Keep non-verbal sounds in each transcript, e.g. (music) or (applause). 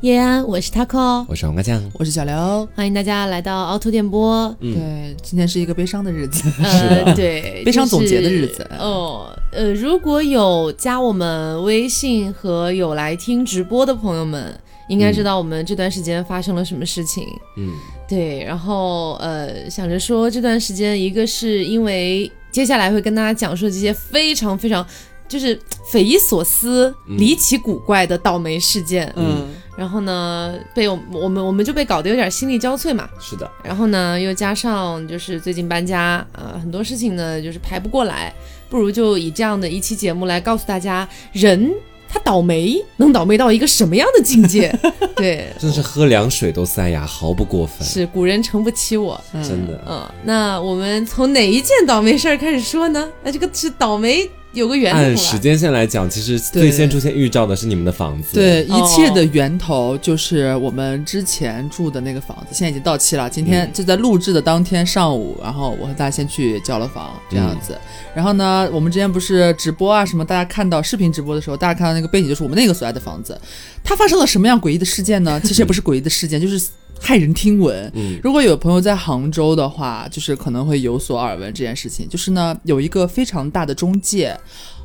叶安，我是 Taco，我是黄瓜酱，我是小刘。欢迎大家来到凹凸电波。嗯对，今天是一个悲伤的日子。呃，对，悲伤总结的日子哦。呃，如果有加我们微信和有来听直播的朋友们，应该知道我们这段时间发生了什么事情。嗯，对，然后呃，想着说这段时间，一个是因为接下来会跟大家讲述这些非常非常就是匪夷所思、嗯离奇古怪的倒霉事件。嗯，然后呢，被我我们我们就被搞得有点心力交瘁嘛。是的，然后呢，又加上就是最近搬家啊、很多事情呢就是排不过来，不如就以这样的一期节目来告诉大家，人他倒霉能倒霉到一个什么样的境界？(laughs) 对，真的是喝凉水都塞牙，毫不过分，是古人诚不欺我。真的。嗯，那我们从哪一件倒霉事儿开始说呢？那这个是倒霉有个源头了。按时间线来讲，其实最先出现预兆的是你们的房子。对，一哦切的源头就是我们之前住的那个房子，现在已经到期了。今天嗯就在录制的当天上午，然后我和大家先去交了房，这样子。然后呢，我们之前不是直播啊什么，大家看到视频直播的时候，大家看到那个背景就是我们那个所在的房子。它发生了什么样诡异的事件呢？其实也不是诡异的事件，就是骇人听闻。嗯如果有朋友在杭州的话，就是可能会有所耳闻这件事情。就是呢，有一个非常大的中介，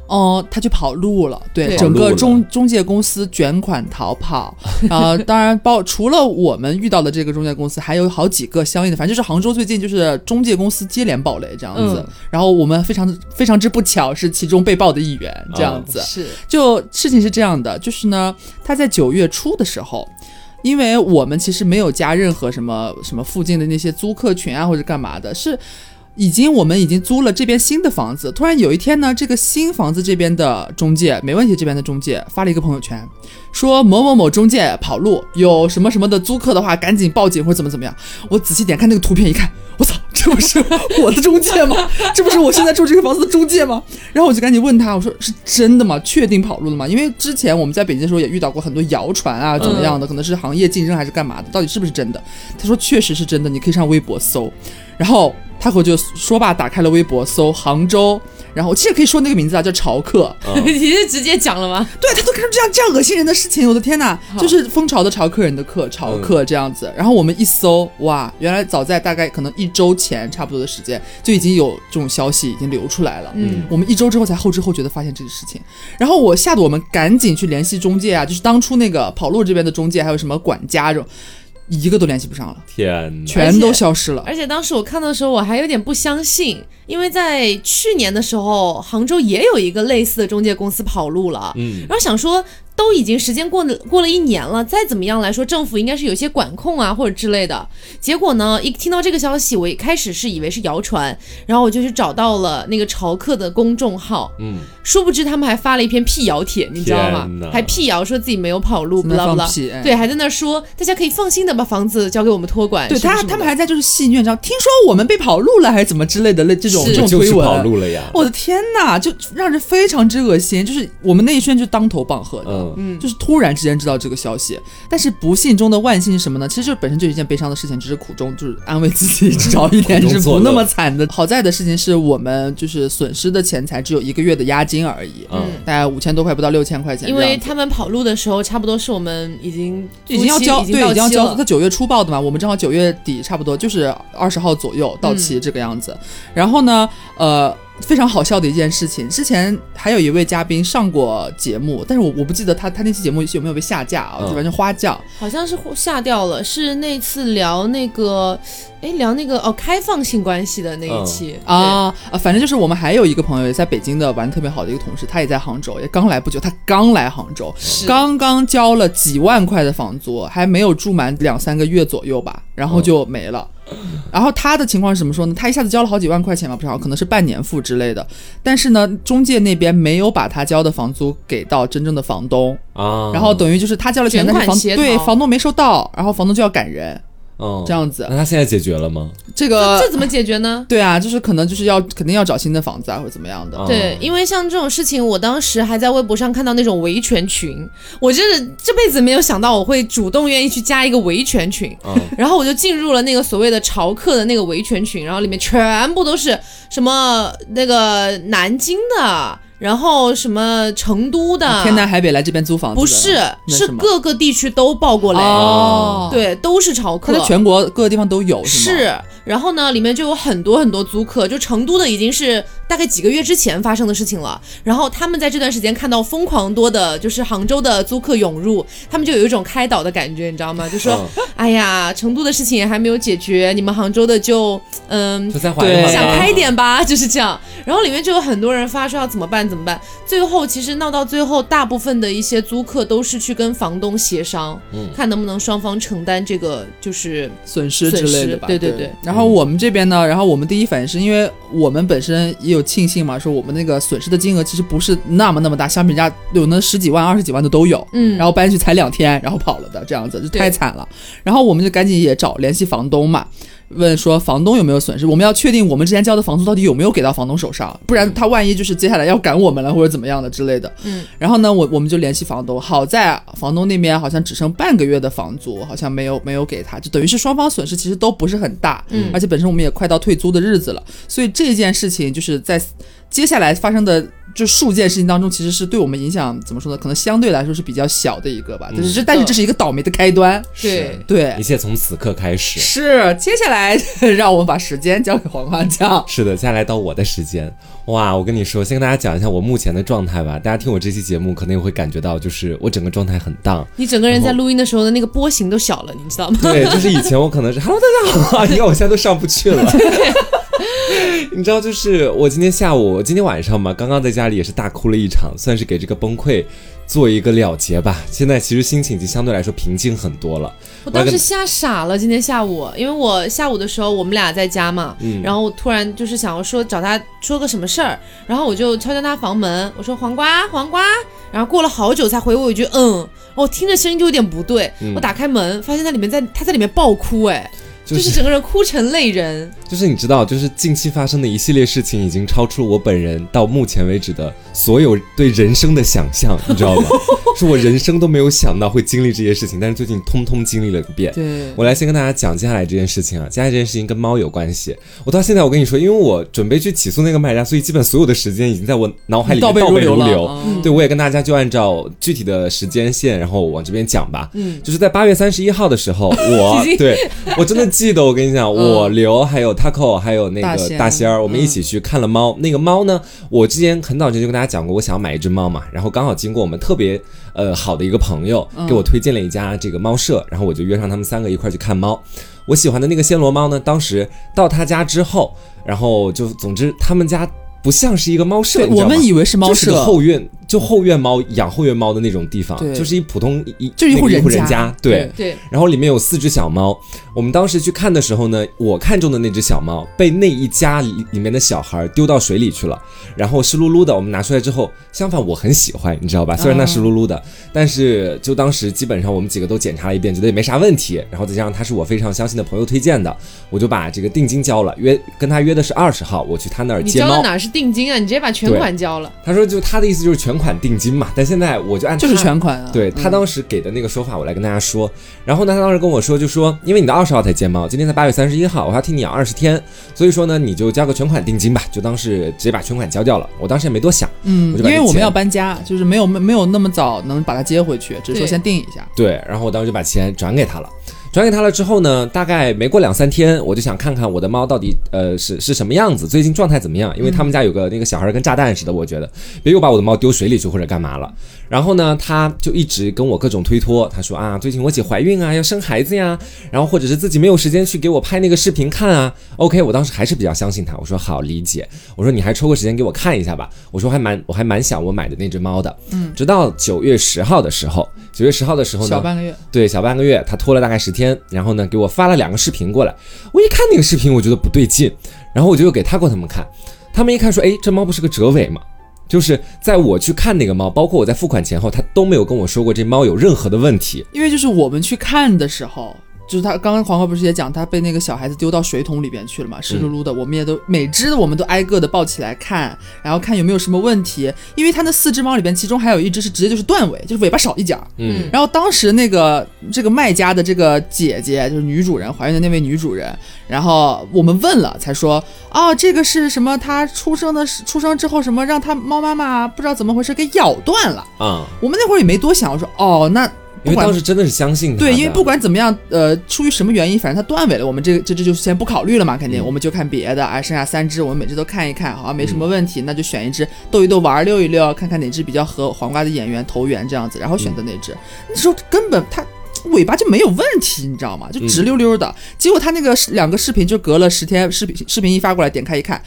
哦、他去跑路了，对，对整个中中介公司卷款逃跑。(laughs) 呃，当然包除了我们遇到的这个中介公司，还有好几个相应的，反正就是杭州最近就是中介公司接连爆雷这样子。嗯然后我们非常非常之不巧是其中被爆的一员这样子。是就事情是这样的，就是呢，他在九月初的时候，因为我们其实没有加任何什么什么附近的那些租客群啊或者干嘛的，是。已经，我们已经租了这边新的房子。突然有一天呢，这个新房子这边的中介，没问题这边的中介发了一个朋友圈，说某某某中介跑路，有什么什么的租客的话，赶紧报警或者怎么怎么样。我仔细点看那个图片，一看，我操，这不是我的中介吗？(laughs) 这不是我现在住这个房子的中介吗？然后我就赶紧问他，我说是真的吗？确定跑路了吗？因为之前我们在北京的时候也遇到过很多谣传啊，怎么样的，可能是行业竞争还是干嘛的，到底是不是真的？他说确实是真的，你可以上微博搜。然后他和我就说罢，打开了微博搜杭州，然后其实可以说那个名字啊，叫潮客。(laughs) 你是直接讲了吗？对他都干出这样这样恶心人的事情，我的天哪！就是蜂巢的潮客人的客潮客这样子。然后我们一搜，哇，原来早在大概可能一周前差不多的时间，就已经有这种消息已经流出来了。嗯，我们一周之后才后知后觉的发现这个事情，然后我吓得我们赶紧去联系中介啊，就是当初那个跑路这边的中介，还有什么管家这种，一个都联系不上了，天，全都消失了。而且当时我看到的时候，我还有点不相信，因为在去年的时候，杭州也有一个类似的中介公司跑路了。嗯，然后想说，都已经时间过了过了一年了，再怎么样来说，政府应该是有些管控啊或者之类的。结果呢，一听到这个消息，我一开始是以为是谣传，然后我就去找到了那个潮客的公众号，嗯，殊不知他们还发了一篇辟谣帖，你知道吗？还辟谣说自己没有跑路，不啦不啦对，还在那说大家可以放心的把房子交给我们托管。对他，他们还在就是戏谑，你知道，听说我们被跑路了还是怎么之类的，类这种这种就是推文。跑路了呀。我的天呐，就让人非常之恶心。就是我们那一圈就当头棒喝的，嗯嗯就是突然之间知道这个消息。但是不幸中的万幸是什么呢？其实就本身就一件悲伤的事情，只是苦中就是安慰自己找一点，(laughs) 就是不那么惨的。好在的事情是我们就是损失的钱财只有一个月的押金而已，嗯大概五千多块，不到六千块钱因。为他们跑路的时候，差不多是我们已经已经要交，对，已经要交，他九月初报的嘛，我们正好九月底，差不多就是二十号左右到期这个样子。然后呢，呃，非常好笑的一件事情，之前还有一位嘉宾上过节目，但是我我不记得他他那期节目有没有被下架啊，嗯。就反正花轿。好像是下掉了，是那次聊那个，哎，聊那个哦开放性关系的那一期、啊啊，反正就是我们还有一个朋友也在北京的玩得特别好的一个同事，他也在杭州，也刚来不久，他刚来杭州，是。刚刚交了几万块的房租，还没有住满两三个月左右吧，然后就没了。然后他的情况是怎么说呢？他一下子交了好几万块钱嘛，不知道，可能是半年付之类的。但是呢，中介那边没有把他交的房租给到真正的房东，啊，然后等于就是他交了钱，但是房对房东没收到，然后房东就要赶人，嗯这样子。那他现在解决了吗？这个这怎么解决呢？对啊，就是可能就是要肯定要找新的房子啊，或者怎么样的。嗯对，因为像这种事情，我当时还在微博上看到那种维权群，我真是这辈子没有想到我会主动愿意去加一个维权群，嗯然后我就进入了那个所谓的潮客的那个维权群，然后里面全部都是什么那个南京的。然后什么成都的，天南海北来这边租房子不是，是各个地区都报过雷，哦，，对，都是潮客可能。全国各个地方都有，是吗？是，然后呢，里面就有很多很多租客，就成都的已经是大概几个月之前发生的事情了。然后他们在这段时间看到疯狂多的，就是杭州的租客涌入，他们就有一种开导的感觉，你知道吗？(laughs) 就说，嗯哎呀，成都的事情也还没有解决，你们杭州的就，嗯，就再缓一对想。开点吧，就是这样。然后里面就有很多人发说要怎么办怎么办。最后其实闹到最后，大部分的一些租客都是去跟房东协商，嗯看能不能双方承担这个就是损失之类的吧。对对对然后我们这边呢，然后我们第一反应是因为我们本身也有庆幸嘛，说我们那个损失的金额其实不是那么那么大，相比人家有那十几万、二十几万的都有。嗯，然后搬去才两天，然后跑了的这样子，就太惨了。然后我们就赶紧也找联系房东嘛，问说房东有没有损失，我们要确定我们之前交的房租到底有没有给到房东手上，不然他万一就是接下来要赶我们了或者怎么样的之类的。嗯，然后呢，我我们就联系房东，好在房东那边好像只剩半个月的房租，好像没有没有给他，就等于是双方损失其实都不是很大，嗯而且本身我们也快到退租的日子了，所以这件事情就是在接下来发生的。这数件事情当中，其实是对我们影响怎么说呢？可能相对来说是比较小的一个吧。就是这，但是这是一个倒霉的开端。对对一，切从此刻开始。是。接下来 (laughs) 让我们把时间交给黄花酱。是的，接下来到我的时间。哇，我跟你说，先跟大家讲一下我目前的状态吧。大家听我这期节目，可能也会感觉到，就是我整个状态很荡。你整个人在录音的时候的那个波形都小了，你知道吗？对，就是以前我可能是 Hello 大家好，你看我现在都上不去了。(laughs) (laughs) 你知道，就是我今天下午，今天晚上嘛，刚刚在家里也是大哭了一场，算是给这个崩溃做一个了结吧。现在其实心情已经相对来说平静很多了。我当时吓傻了，今天下午，因为我下午的时候我们俩在家嘛，嗯然后我突然就是想要说找他说个什么事儿，然后我就敲敲他房门，我说黄瓜黄瓜，然后过了好久才回我一句嗯，我听着声音就有点不对，嗯。我打开门发现他里面在他在里面爆哭，哎，就就是整个人哭成泪人，就是你知道，就是近期发生的一系列事情，已经超出了我本人到目前为止的所有对人生的想象，你知道吗？(laughs) 是我人生都没有想到会经历这些事情，但是最近通通经历了一遍。对，我来先跟大家讲接下来这件事情啊，接下来这件事情跟猫有关系。我到现在我跟你说，因为我准备去起诉那个卖家，所以基本所有的时间已经在我脑海里面倒背如流如流。嗯对，我也跟大家就按照具体的时间线，然后往这边讲吧。嗯，就是在八月三十一号的时候，我 (laughs) 对我真的记得，我跟你讲，我刘还有 Taco 还有那个大仙。儿，我们一嗯起去看了猫。那个猫呢，我之前很早之前就跟大家讲过，我想要买一只猫嘛，然后刚好经过我们特别呃好的一个朋友嗯。给我推荐了一家这个猫舍，然后我就约上他们三个一块去看猫。我喜欢的那个暹罗猫呢，当时到他家之后，然后就总之他们家不像是一个猫舍，我们以为是猫就是个舍，后院，就后院猫养后院猫的那种地方，就是一普通一就一户一户人家人家，对。对，然后里面有四只小猫，我们当时去看的时候呢，我看中的那只小猫被那一家里里面的小孩丢到水里去了，然后湿漉漉的，我们拿出来之后，相反我很喜欢，你知道吧？虽然它湿漉漉的，但是就当时基本上我们几个都检查了一遍，觉得也没啥问题，然后再加上他是我非常相信的朋友推荐的，我就把这个定金交了，约跟他约的是二十号，我去他那儿接猫。你交的哪是定金啊？你直接把全款交了，他说就他的意思就是全款定金嘛，但现在我就按就是全款啊。对他当时给的那个说法，我来跟大家说。然后呢，他当时跟我说，就说因为你的二十号才接猫，今天才八月三十一号，我还要替你养二十天，所以说呢，你就交个全款定金吧，就当是直接把全款交掉了。我当时也没多想，嗯，因为我们要搬家，就是没有没没有那么早能把它接回去，只是说先定一下。对，然后我当时就把钱转给他了。转给他了之后呢，大概没过两三天，我就想看看我的猫到底呃是是什么样子，最近状态怎么样？因为他们家有个那个小孩跟炸弹似的，我觉得别又把我的猫丢水里去或者干嘛了。然后呢，他就一直跟我各种推脱，他说啊，最近我姐怀孕啊，要生孩子呀，然后或者是自己没有时间去给我拍那个视频看啊。OK，我当时还是比较相信他，我说好理解，我说你还抽个时间给我看一下吧，我说还蛮我还蛮想我买的那只猫的。嗯，直到九月十号的时候，九月十号的时候呢，小半个月，对，小半个月，他拖了大概十天，然后呢，给我发了两个视频过来。我一看那个视频，我觉得不对劲，然后我就又给他过他们看，他们一看说，哎，这猫不是个折尾吗？就是在我去看那个猫，包括我在付款前后，他都没有跟我说过这猫有任何的问题。因为就是我们去看的时候，就是他刚刚黄瓜不是也讲，他被那个小孩子丢到水桶里边去了嘛，湿漉漉的。我们也都每只我们都挨个的抱起来看，然后看有没有什么问题。因为他那四只猫里边，其中还有一只是直接就是断尾，就是尾巴少一角。嗯，然后当时那个这个卖家的这个姐姐，就是女主人怀孕的那位女主人，然后我们问了，才说哦，这个是什么？她出生的出生之后什么让她猫妈妈不知道怎么回事给咬断了。嗯、我们那会儿也没多想，我说哦，那因为当时真的是相信他对，因为不管怎么样，呃，出于什么原因，反正它断尾了，我们这这这就先不考虑了嘛，肯定、嗯我们就看别的，哎，剩下三只我们每只都看一看，好像没什么问题，那就选一只逗一逗玩儿溜一溜，看看哪只比较合黄瓜的眼缘投缘这样子，然后选择那只。那时候根本它。尾巴就没有问题，你知道吗？就直溜溜的。结果他那个两个视频就隔了十天，视频视频一发过来，点开一看，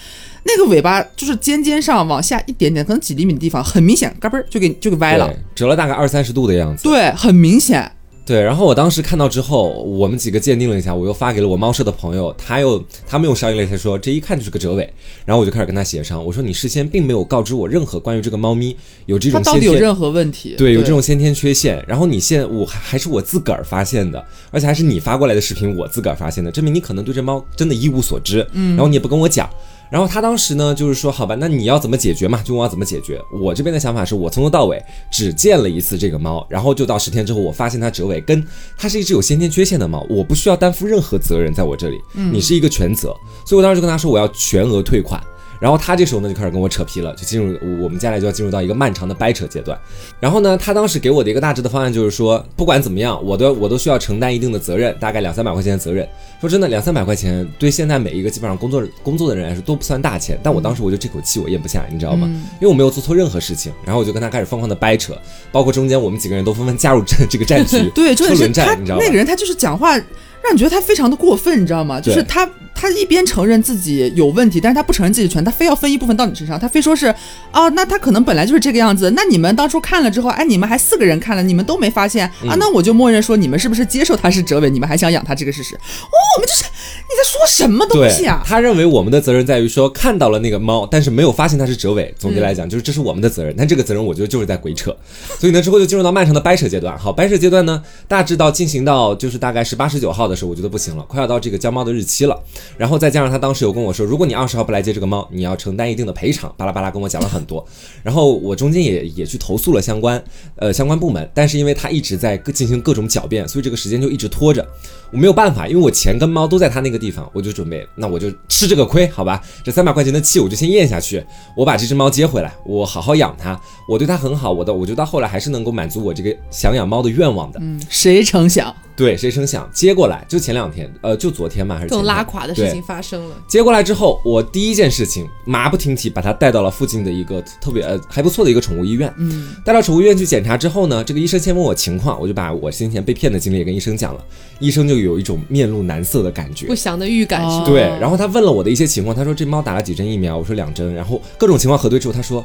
那个尾巴就是尖尖上往下一点点，可能几厘米的地方，很明显，嘎嘣儿就给就给歪了。折了大概二三十度的样子。对，很明显。对，然后我当时看到之后，我们几个鉴定了一下，我又发给了我猫舍的朋友，他又他们用商业类才说这一看就是个折尾，然后我就开始跟他协商，我说你事先并没有告知我任何关于这个猫咪有这种先天到底有任何问题？对有这种先天缺陷，然后你现我还还是我自个儿发现的，而且还是你发过来的视频我自个儿发现的，证明你可能对这猫真的一无所知，嗯，然后你也不跟我讲。然后他当时呢，就是说，好吧，那你要怎么解决嘛？就问我要怎么解决。我这边的想法是我从头到尾只见了一次这个猫，然后就到十天之后，我发现它折尾，跟它是一只有先天缺陷的猫，我不需要担负任何责任在我这里，你是一个全责，所以我当时就跟他说我要全额退款。然后他这时候呢就开始跟我扯皮了，就进入我们接下来就要进入到一个漫长的掰扯阶段。然后呢，他当时给我的一个大致的方案就是说，不管怎么样，我都我都需要承担一定的责任，大概两三百块钱的责任。说真的，两三百块钱对现在每一个基本上工作工作的人来说都不算大钱，但我当时我就这口气我咽不下，你知道吗？因为我没有做错任何事情，然后我就跟他开始疯狂的掰扯，包括中间我们几个人都纷纷加入这这个战局，对，重点是战，你知道吗那？个人，他就是讲话让你觉得他非常的过分，你知道吗？就是对他他一边承认自己有问题，但是他不承认自己全，他非要分一部分到你身上，他非说是哦，那他可能本来就是这个样子，那你们当初看了之后，哎，你们还四个人看了，你们都没发现嗯啊，那我就默认说你们是不是接受他是折尾，你们还想养他这个事实？哦，我们就是你在说什么东西啊？他认为我们的责任在于说看到了那个猫，但是没有发现它是折尾。总结来讲，就是这是我们的责任，但这个责任我觉得就是在鬼扯。所以呢，之后就进入到漫长的掰扯阶段。好，掰扯阶段呢，大致到进行到就是大概十八、十九号的时候，我觉得不行了，快要到这个交猫的日期了。然后再加上他当时有跟我说，如果你二十号不来接这个猫，你要承担一定的赔偿，巴拉巴拉跟我讲了很多。然后我中间也也去投诉了相关呃相关部门，但是因为他一直在进行各种狡辩，所以这个时间就一直拖着。我没有办法，因为我钱跟猫都在他那个地方，我就准备，那我就吃这个亏，好吧？这三百块钱的气我就先咽下去，我把这只猫接回来，我好好养它，我对它很好，我的，我觉得到后来还是能够满足我这个想养猫的愿望的。嗯，谁成想？对，谁成想接过来，就前两天，呃，就昨天嘛，还是前天这种拉垮的事情发生了。接过来之后，我第一件事情马不停蹄把它带到了附近的一个特别呃还不错的一个宠物医院。嗯，带到宠物医院去检查之后呢，这个医生先问我情况，我就把我先前被骗的经历也跟医生讲了。医生就有一种面露难色的感觉不。祥的预感是？对，然后他问了我的一些情况，他说这猫打了几针疫苗，我说两针，然后各种情况核对之后，他说，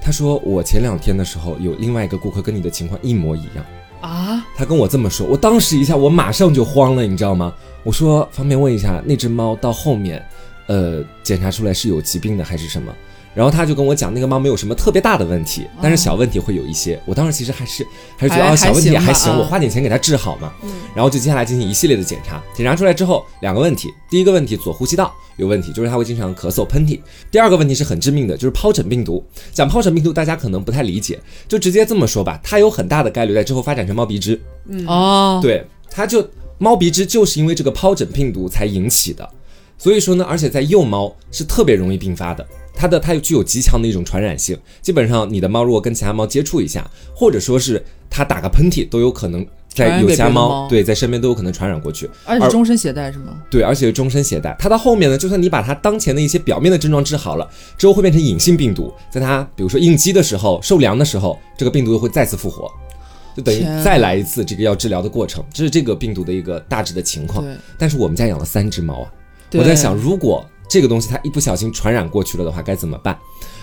他说我前两天的时候有另外一个顾客跟你的情况一模一样，啊，他跟我这么说，我当时一下我马上就慌了，你知道吗？我说方便问一下，那只猫到后面，呃，检查出来是有疾病的还是什么？然后他就跟我讲，那个猫没有什么特别大的问题，但是小问题会有一些。我当时其实还是还是觉得啊，小问题还行我花点钱给它治好嘛。嗯然后就接下来进行一系列的检查，检查出来之后，两个问题，第一个问题左呼吸道有问题，就是它会经常咳嗽、喷嚏；第二个问题是很致命的，就是疱疹病毒。讲疱疹病毒，大家可能不太理解，就直接这么说吧，它有很大的概率在之后发展成猫鼻支。嗯哦，对，它就猫鼻支就是因为这个疱疹病毒才引起的，所以说呢，而且在幼猫是特别容易并发的。它的它有具有极强的一种传染性，基本上你的猫如果跟其他猫接触一下，或者说是它打个喷嚏，都有可能在有其他猫对在身边都有可能传染过去。而且是终身携带是吗？对，而且是终身携带。它到后面呢，就算你把它当前的一些表面的症状治好了，之后会变成隐性病毒，在它比如说应激的时候、受凉的时候，这个病毒又会再次复活，就等于再来一次这个要治疗的过程。这是这个病毒的一个大致的情况。对，但是我们家养了三只猫啊，我在想，如果这个东西它一不小心传染过去了的话，该怎么办？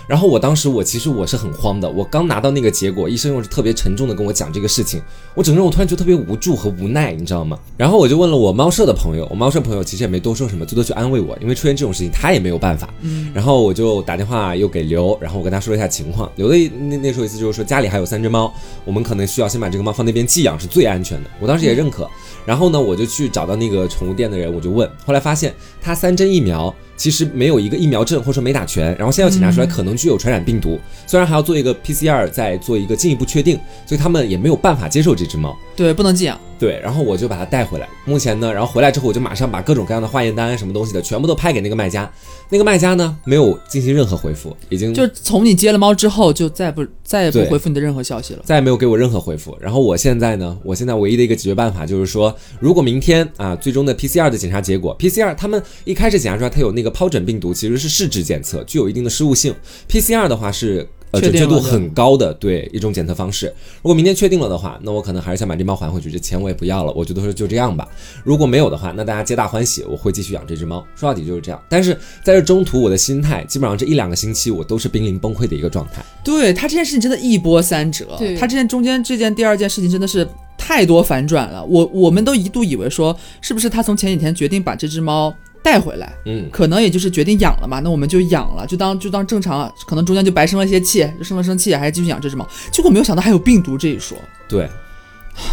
然后我当时我其实我是很慌的，我刚拿到那个结果，医生又是特别沉重的跟我讲这个事情，我整个人我突然觉得特别无助和无奈，你知道吗？然后我就问了我猫舍的朋友，我猫舍朋友其实也没多说什么，最多去安慰我，因为出现这种事情他也没有办法。嗯，然后我就打电话又给刘，然后我跟他说了一下情况，刘的那那时候意思就是说家里还有三只猫，我们可能需要先把这个猫放那边寄养是最安全的，我当时也认可。然后呢，我就去找到那个宠物店的人，我就问，后来发现他三针疫苗。其实没有一个疫苗证，或者说没打全，然后现在要检查出来可能具有传染病毒，虽然还要做一个 PCR 再做一个进一步确定，所以他们也没有办法接受这只猫，对，不能寄养。对，然后我就把它带回来。目前呢，然后回来之后我就马上把各种各样的化验单什么东西的全部都拍给那个卖家，那个卖家呢没有进行任何回复，已经就从你接了猫之后就再不再也不回复你的任何消息了，再也没有给我任何回复。然后我现在呢，我现在唯一的一个解决办法就是说，如果明天啊最终的 PCR 的检查结果，PCR 他们一开始检查出来它有那个疱疹病毒，其实是试纸检测，具有一定的失误性，PCR 的话是。呃，准确度很高的对一种检测方式。如果明天确定了的话，那我可能还是想把这猫还回去，这钱我也不要了。我觉得说就这样吧。如果没有的话，那大家皆大欢喜，我会继续养这只猫。说到底就是这样。但是在这中途，我的心态基本上这一两个星期我都是濒临崩溃的一个状态。对他这件事情真的一波三折。他这件中间这件第二件事情真的是太多反转了。我我们都一度以为说是不是他从前几天决定把这只猫。带回来，嗯，可能也就是决定养了嘛，那我们就养了，就当就当正常，可能中间就白生了一些气，就生了生气，还是继续养这只猫。结果没有想到还有病毒这一说。对，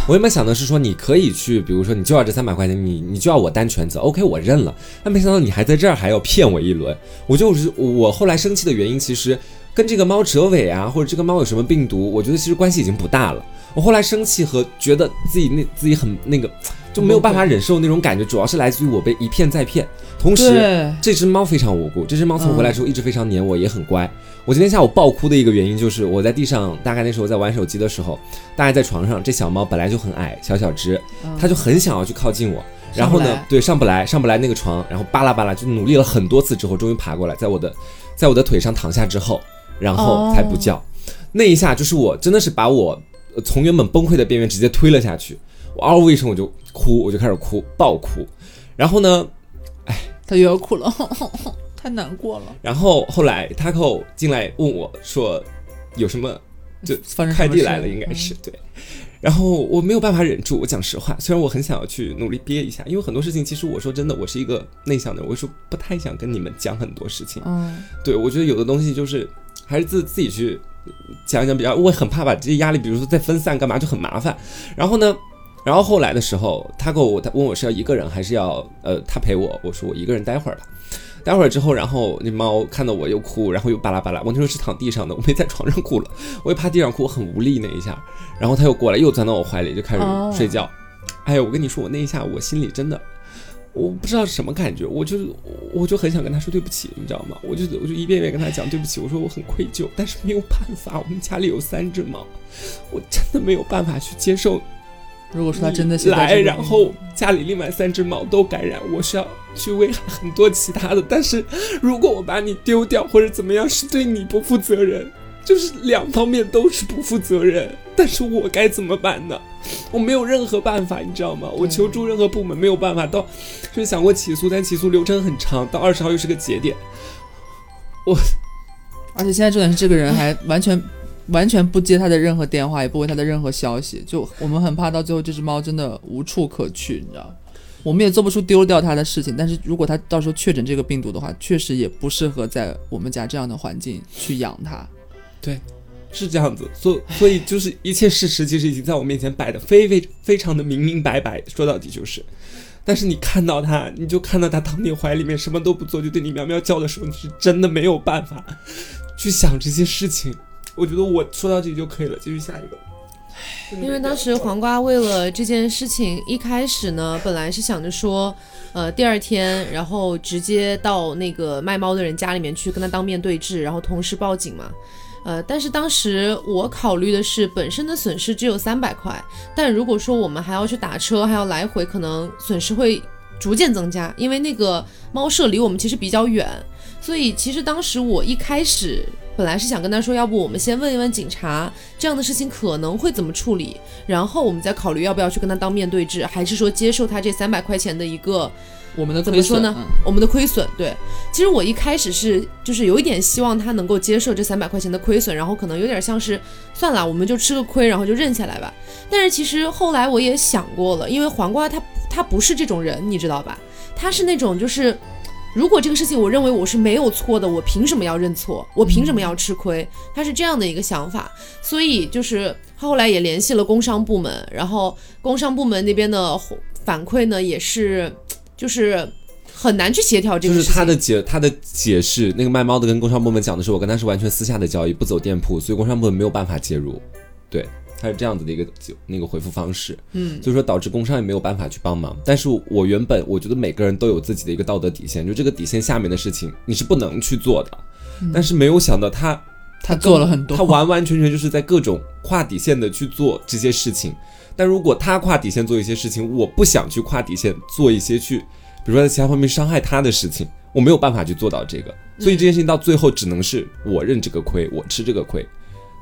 我原本想的是说你可以去，比如说你就要这三百块钱，你你就要我担全责，OK，我认了。但没想到你还在这儿还要骗我一轮，我就是我后来生气的原因，其实跟这个猫折尾啊，或者这个猫有什么病毒，我觉得其实关系已经不大了。我后来生气和觉得自己那自己很那个。就没有办法忍受那种感觉，主要是来自于我被一骗再骗。同时，这只猫非常无辜，这只猫从回来之后一直非常黏我，也很乖。我今天下午爆哭的一个原因就是，我在地上，大概那时候在玩手机的时候，大概在床上，这小猫本来就很矮，小小只，它就很想要去靠近我。然后呢，对，上不来，上不来那个床，然后巴拉巴拉就努力了很多次之后，终于爬过来，在我的，在我的腿上躺下之后，然后才不叫。那一下就是我真的是把我从原本崩溃的边缘直接推了下去。我嗷呜一声，我就哭，我就开始哭，爆哭。然后呢，哎，他又要哭了，(laughs) 太难过了。然后后来 Taco 进来问我说，有什么？就快递来了，应该是对。然后我没有办法忍住，我讲实话，虽然我很想要去努力憋一下，因为很多事情其实我说真的，我是一个内向的人，我说不太想跟你们讲很多事情。嗯，对，我觉得有的东西就是还是自自己去讲一讲比较，我很怕把这些压力，比如说再分散干嘛就很麻烦。然后呢？然后后来的时候，他跟我他问我是要一个人还是要呃他陪我，我说我一个人待会儿吧。待会儿之后，然后那猫看到我又哭，然后又巴拉巴拉。我那时候是躺地上的，我没在床上哭了，我也趴地上哭，我很无力那一下。然后他又过来，又钻到我怀里就开始睡觉。哎呀，我跟你说，我那一下我心里真的我不知道是什么感觉，我就我就很想跟他说对不起，你知道吗？我就我就一遍遍跟他讲对不起，我说我很愧疚，但是没有办法，我们家里有三只猫，我真的没有办法去接受。如果说他真的来，然后家里另外三只猫都感染，我需要去危害很多其他的。但是如果我把你丢掉或者怎么样，是对你不负责任，就是两方面都是不负责任。但是我该怎么办呢？(laughs) 我没有任何办法，你知道吗？我求助任何部门没有办法，到就是想过起诉，但起诉流程很长，到二十号又是个节点。我，而且现在重点是这个人还完全。完全不接他的任何电话，也不回他的任何消息，就我们很怕到最后这只猫真的无处可去，你知道？我们也做不出丢掉它的事情。但是如果它到时候确诊这个病毒的话，确实也不适合在我们家这样的环境去养它。对，是这样子。所所以就是一切事实其实已经在我面前摆的非非非常的明明白白。说到底就是，但是你看到它，你就看到它躺你怀里面什么都不做，就对你喵喵叫的时候，你是真的没有办法去想这些事情。我觉得我说到这里就可以了，继续下一个。因为当时黄瓜为了这件事情，一开始呢，本来是想着说，呃，第二天，然后直接到那个卖猫的人家里面去跟他当面对质，然后同时报警嘛。呃，但是当时我考虑的是，本身的损失只有三百块，但如果说我们还要去打车，还要来回，可能损失会逐渐增加，因为那个猫舍离我们其实比较远。所以其实当时我一开始本来是想跟他说，要不我们先问一问警察，这样的事情可能会怎么处理，然后我们再考虑要不要去跟他当面对质，还是说接受他这三百块钱的一个我们的怎么说呢嗯我们的亏损。对，其实我一开始是就是有一点希望他能够接受这三百块钱的亏损，然后可能有点像是算了，我们就吃个亏，然后就认下来吧。但是其实后来我也想过了，因为黄瓜他他不是这种人，你知道吧？他是那种就是。如果这个事情我认为我是没有错的，我凭什么要认错？我凭什么要吃亏？他是这样的一个想法，所以就是他后来也联系了工商部门，然后工商部门那边的反馈呢，也是就是很难去协调这就是个事情。他的解他的解释，那个卖猫的跟工商部门讲的是，我跟他是完全私下的交易，不走店铺，所以工商部门没有办法介入。对，他是这样子的一个那个回复方式，嗯，所以说导致工商也没有办法去帮忙。但是我原本我觉得每个人都有自己的一个道德底线，就这个底线下面的事情你是不能去做的。但是没有想到他他做了很多，他完完全全就是在各种跨底线的去做这些事情。但如果他跨底线做一些事情，我不想去跨底线做一些去，比如说在其他方面伤害他的事情，我没有办法去做到这个。所以这件事情到最后只能是我认这个亏，我吃这个亏。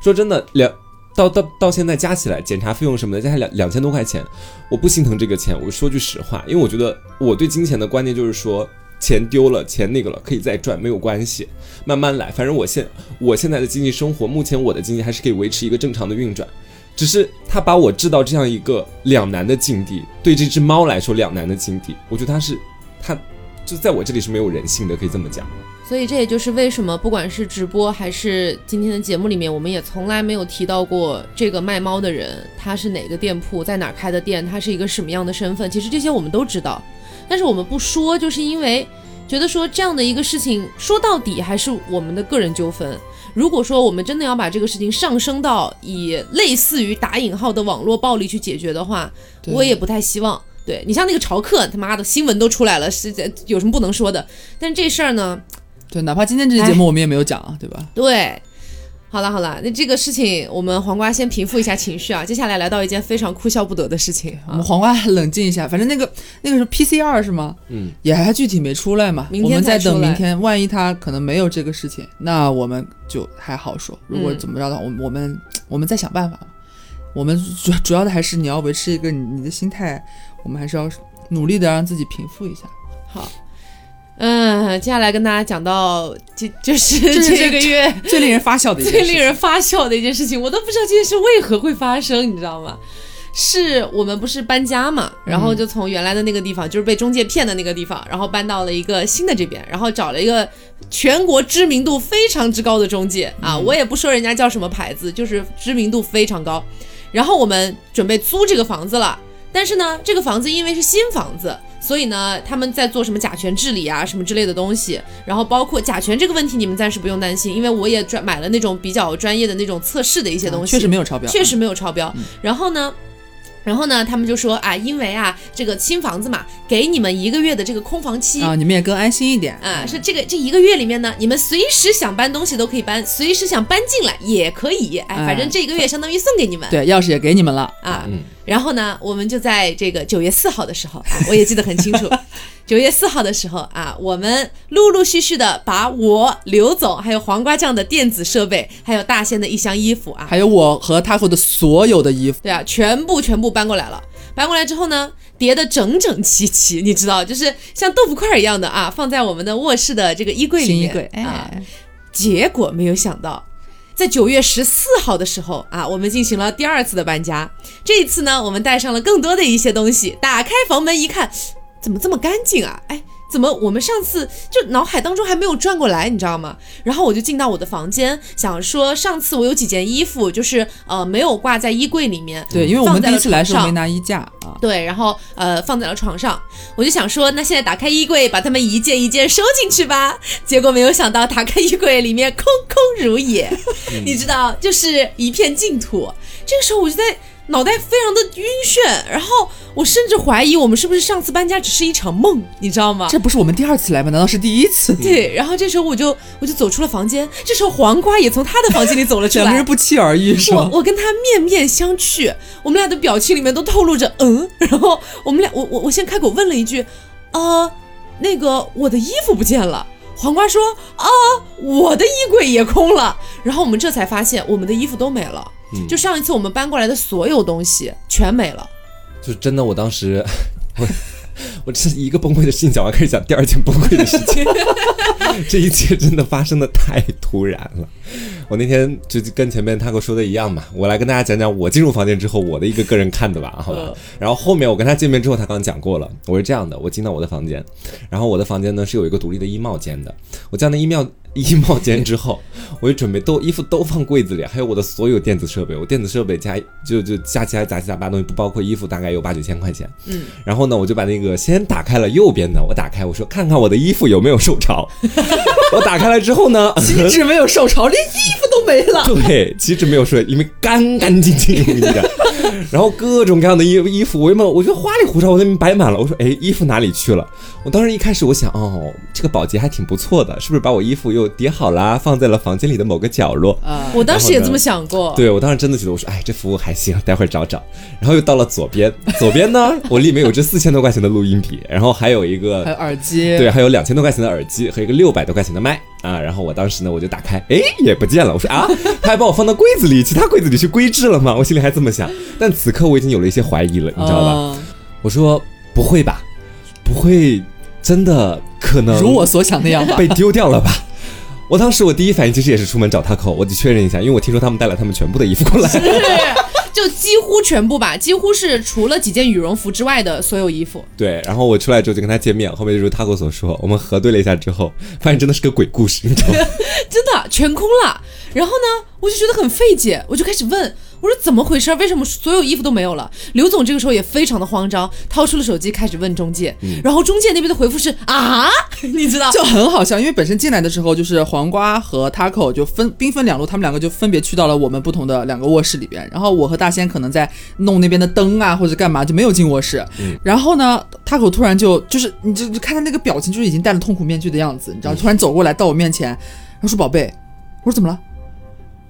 说真的，两到到到现在加起来检查费用什么的，加起来两两千多块钱，我不心疼这个钱。我说句实话，因为我觉得我对金钱的观念就是说，钱丢了，钱那个了，可以再赚，没有关系，慢慢来。反正我现我现在的经济生活，目前我的经济还是可以维持一个正常的运转。只是他把我置到这样一个两难的境地，对这只猫来说两难的境地，我觉得他是他就在我这里是没有人性的，可以这么讲。所以这也就是为什么，不管是直播还是今天的节目里面，我们也从来没有提到过这个卖猫的人，他是哪个店铺，在哪儿开的店，他是一个什么样的身份。其实这些我们都知道，但是我们不说，就是因为觉得说这样的一个事情，说到底还是我们的个人纠纷。如果说我们真的要把这个事情上升到以类似于打引号的网络暴力去解决的话，我也不太希望。对你像那个朝客，他妈的新闻都出来了，是有什么不能说的？但这事儿呢，对，哪怕今天这期节目我们也没有讲啊，对吧？对，好了好了，那这个事情我们黄瓜先平复一下情绪啊，接下来来到一件非常哭笑不得的事情啊，我们黄瓜冷静一下，反正那个那个是 PCR 是吗？嗯，也还具体没出来嘛，明天我们再等明天，万一他可能没有这个事情，那我们就还好说。如果嗯怎么着的话，我们我们我们再想办法嘛。我们主主要的还是你要维持一个你你的心态，我们还是要努力的让自己平复一下。好。嗯，接下来跟大家讲到，就 (laughs) 就是这是这个月最令人发笑的一件 (laughs) 事情，最令人发笑的一件事情，我都不知道这件事为何会发生，你知道吗？是我们不是搬家嘛，然后就从原来的那个地方，就是被中介骗的那个地方，然后搬到了一个新的这边，然后找了一个全国知名度非常之高的中介啊，我也不说人家叫什么牌子，就是知名度非常高。然后我们准备租这个房子了，但是呢，这个房子因为是新房子，所以呢，他们在做什么甲醛治理啊，什么之类的东西。然后包括甲醛这个问题，你们暂时不用担心，因为我也专买了那种比较专业的那种测试的一些东西，啊确实没有超标，确实没有超标。然后呢？然后呢，他们就说啊，因为啊，这个新房子嘛，给你们一个月的这个空房期啊，你们也更安心一点啊，是这个这一个月里面呢，你们随时想搬东西都可以搬，随时想搬进来也可以，哎，哎反正这一个月相当于送给你们。对，钥匙也给你们了啊嗯，然后呢，我们就在这个九月四号的时候啊，我也记得很清楚，(laughs) 九月四号的时候啊，我们陆陆续续的把我刘总还有黄瓜酱的电子设备，还有大仙的一箱衣服啊，还有我和 Taco 的所有的衣服，对啊，全部全部搬过来了。搬过来之后呢，叠得整整齐齐，你知道，就是像豆腐块一样的啊，放在我们的卧室的这个衣柜里面。新衣柜，啊，哎，结果没有想到，在九月十四号的时候啊，我们进行了第二次的搬家。这一次呢，我们带上了更多的一些东西。打开房门一看，怎么这么干净啊？哎，怎么我们上次就脑海当中还没有转过来，你知道吗？然后我就进到我的房间，想说上次我有几件衣服就是呃没有挂在衣柜里面，对，因为我们第一次来的时候没拿衣架啊，对，然后呃放在了床上，我就想说，那现在打开衣柜，把它们一件一件收进去吧。结果没有想到，打开衣柜里面空空如也，(laughs) 你知道，就是一片净土。这个时候我就在脑袋非常的晕眩，然后我甚至怀疑我们是不是上次搬家只是一场梦，你知道吗？这不是我们第二次来吗？难道是第一次？对，然后这时候我就我就走出了房间，这时候黄瓜也从他的房间里走了出来两个人。不期而遇是我吗？我跟他面面相觑，我们俩的表情里面都透露着嗯，然后我们俩我我我先开口问了一句，呃，那个我的衣服不见了。黄瓜说啊，我的衣柜也空了。然后我们这才发现，我们的衣服都没了。嗯就上一次我们搬过来的所有东西全没了。就是真的，我当时 (laughs) 我 (laughs) 我这一个崩溃的事情讲完，开始讲第二件崩溃的事情。(laughs) 这一切真的发生的太突然了。我那天就跟前面他跟我说的一样嘛，我来跟大家讲讲我进入房间之后我的一个个人看的吧，好吧嗯。然后后面我跟他见面之后，他刚刚讲过了，我是这样的，我进到我的房间，然后我的房间呢是有一个独立的衣帽间的，我进到那衣帽衣帽间之后，我就准备都衣服都放柜子里，还有我的所有电子设备，我电子设备加就就加起来杂七杂八东西，不包括衣服，大概有八九千块钱。嗯，然后呢，我就把那个先打开了右边的，我打开我说看看我的衣服有没有受潮。(laughs) 我打开来之后呢，岂止没有受潮，连衣服都没了。对，岂止没有睡，因为干干净净，我跟你讲。(laughs) 然后各种各样的衣衣服，我有没有？我觉得花里胡哨，我那边摆满了。我说，哎，衣服哪里去了？我当时一开始我想，哦，这个保洁还挺不错的，是不是把我衣服又叠好啦，放在了房间里的某个角落？啊，我当时也这么想过。对我当时真的觉得，我说，哎，这服务还行，待会儿找找。然后又到了左边，左边呢，我里面有这四千多块钱的录音笔，然后还有一个 (laughs) 还有耳机，对，，还有两千多块钱的耳机和一个六百多块钱的麦啊。然后我当时呢，我就打开，哎，也不见了。我说啊，他还把我放到柜子里，其他柜子里去归置了吗？我心里还这么想。但此刻我已经有了一些怀疑了，你知道吧？嗯我说不会吧，不会真的可能如我所想那样吧。被丢掉了吧？我当时我第一反应其实也是出门找 Taco，我得确认一下，因为我听说他们带了他们全部的衣服过来。是，就几乎全部吧，几乎是除了几件羽绒服之外的所有衣服。对，然后我出来之后就跟他见面，后面就如 Taco 所说，我们核对了一下之后，发现真的是个鬼故事，你知道吗？(laughs) 真的全空了。然后呢，我就觉得很费解，我就开始问，我说怎么回事？为什么所有衣服都没有了？刘总这个时候也非常的慌张，掏出了手机开始问中介，然后中介那边的回复是啊，(laughs) 你知道，就很好笑，因为本身进来的时候就是黄瓜和 Taco 就分兵分两路，他们两个就分别去到了我们不同的两个卧室里边，然后我和大仙可能在弄那边的灯啊或者干嘛，就没有进卧室。然后呢，Taco 突然就就是你就就看他那个表情，就是已经戴了痛苦面具的样子，你知道，突然走过来到我面前，然后说：“宝贝，我说怎么了？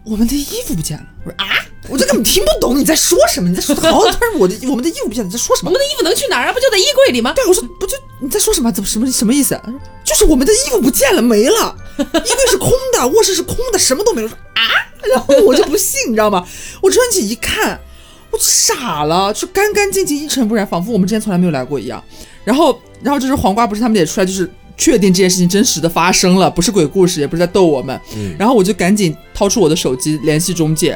我们的衣服不见了。”我说啊，我就根本听不懂你在说什么，你在说好，他说我的我们的衣服不见了，你在说什么我们？的衣服能去哪儿啊？不就在衣柜里吗？(laughs) 对，我说不就你在说什么？怎么什么什么意思？啊就是我们的衣服不见了，没了，衣柜是空的，卧室是空的，什么都没有。说啊，然后我就不信，你知道吗？我穿起一看，我傻了，就干干净净，一尘不染，仿佛我们之前从来没有来过一样。然后，然后就是黄瓜，不是他们也出来，就是确定这件事情真实的发生了，不是鬼故事，也不是在逗我们。然后我就赶紧掏出我的手机联系中介，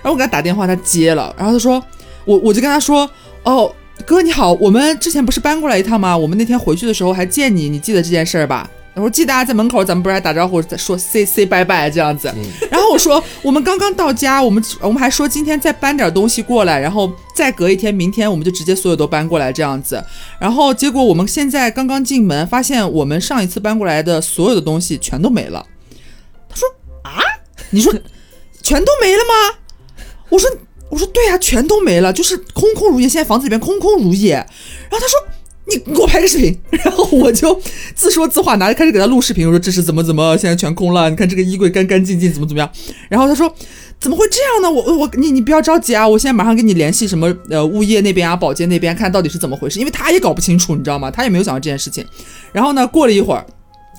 然后我给他打电话，他接了，然后他说，我我就跟他说，哦，哥你好，我们之前不是搬过来一趟吗？我们那天回去的时候还见你，你记得这件事儿吧？我说记得啊，在门口咱们不是还打招呼，在说 say say 拜拜这样子。然后我说我们刚刚到家，我们我们还说今天再搬点东西过来，然后再隔一天，明天我们就直接所有都搬过来这样子。然后结果我们现在刚刚进门，发现我们上一次搬过来的所有的东西全都没了。他说啊，你说 (laughs) 全都没了吗？我说我说对啊，全都没了，就是空空如也。现在房子里边空空如也。然后他说。你你给我拍个视频，(laughs) 然后我就自说自话，拿着开始给他录视频，我说这是怎么怎么，现在全空了，你看这个衣柜干干净净，怎么怎么样。然后他说怎么会这样呢？我我你你不要着急啊，我现在马上跟你联系什么呃物业那边啊，保洁那边看到底是怎么回事，因为他也搞不清楚，你知道吗？他也没有想到这件事情。然后呢，过了一会儿。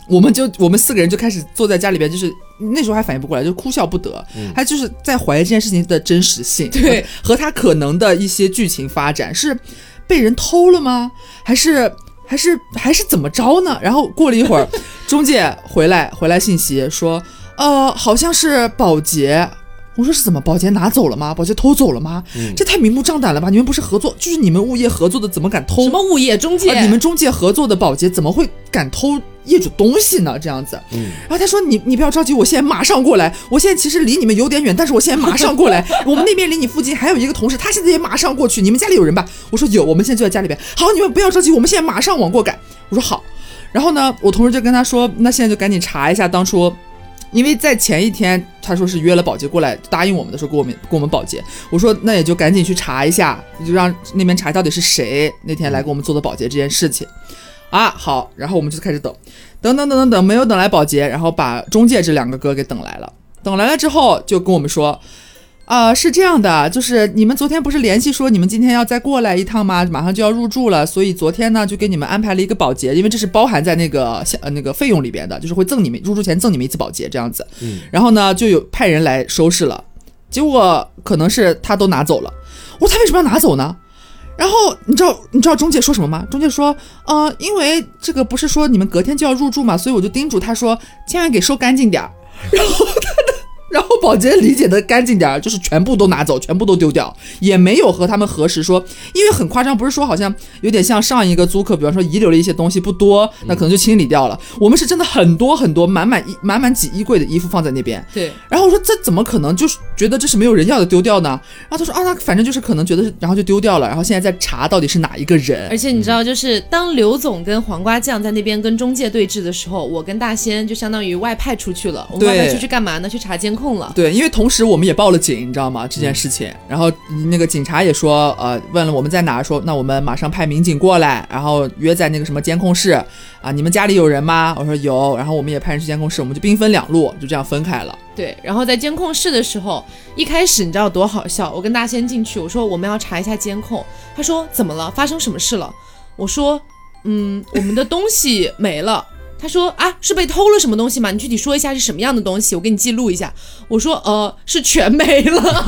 我们就我们四个人就开始坐在家里边，就是那时候还反应不过来，就哭笑不得，还就是在怀疑这件事情的真实性，对，和他可能的一些剧情发展是被人偷了吗？还是还是还是怎么着呢？然后过了一会儿，(laughs) 中介回来回来信息说，呃，好像是保洁。我说是怎么？保洁拿走了吗？保洁偷走了吗？这太明目张胆了吧！你们不是合作，就是你们物业合作的，怎么敢偷？什么物业中介？啊，你们中介合作的保洁怎么会敢偷业主东西呢？这样子，然后他说你你不要着急，我现在马上过来。我现在其实离你们有点远，但是我现在马上过来。(laughs) 我们那边离你附近还有一个同事，他现在也马上过去。你们家里有人吧？我说有，我们现在就在家里边。好，你们不要着急，我们现在马上往过赶。我说好。然后呢，我同事就跟他说，那现在就赶紧查一下当初。因为在前一天，他说是约了保洁过来答应我们的时候，给我们给我们保洁。我说那也就赶紧去查一下，就让那边查到底是谁那天来给我们做的保洁这件事情。啊，好，然后我们就开始等，等等等等等，没有等来保洁，然后把中介这两个哥给等来了。等来了之后，就跟我们说，啊、是这样的，就是你们昨天不是联系说你们今天要再过来一趟吗？马上就要入住了，所以昨天呢就给你们安排了一个保洁，因为这是包含在那个呃那个费用里边的，就是会赠你们入住前赠你们一次保洁这样子。嗯，然后呢就有派人来收拾了，结果可能是他都拿走了。我说他为什么要拿走呢？然后你知道你知道中介说什么吗？中介说，呃，因为这个不是说你们隔天就要入住嘛，所以我就叮嘱他说，千万给收干净点儿。然后他的，然后保洁理解的干净点儿，就是全部都拿走，全部都丢掉，也没有和他们核实说，因为很夸张，不是说好像有点像上一个租客，比方说遗留了一些东西不多，那可能就清理掉了。我们是真的很多很多，满满一满满几衣柜的衣服放在那边，对，然后我说这怎么可能？就是觉得这是没有人要的丢掉呢？然后他说啊，那反正就是可能觉得是，然后就丢掉了。然后现在在查到底是哪一个人而。且你知道，就是当刘总跟黄瓜酱在那边跟中介对峙的时候，我跟大仙就相当于外派出去了。我们外派出去干嘛呢？去查监控了。对，因为同时我们也报了警，你知道吗？这件事情，然后那个警察也说，呃，问了我们在哪儿，说那我们马上派民警过来，然后约在那个什么监控室啊，你们家里有人吗？我说有，然后我们也派人去监控室，我们就兵分两路，就这样分开了。对，然后在监控室的时候，一开始你知道多好笑？我跟大仙进去，我说我们要查一下监控。他说怎么了？发生什么事了？我说嗯，我们的东西没了。他说啊，是被偷了什么东西吗？你具体说一下是什么样的东西，我给你记录一下。我说呃，是全没了。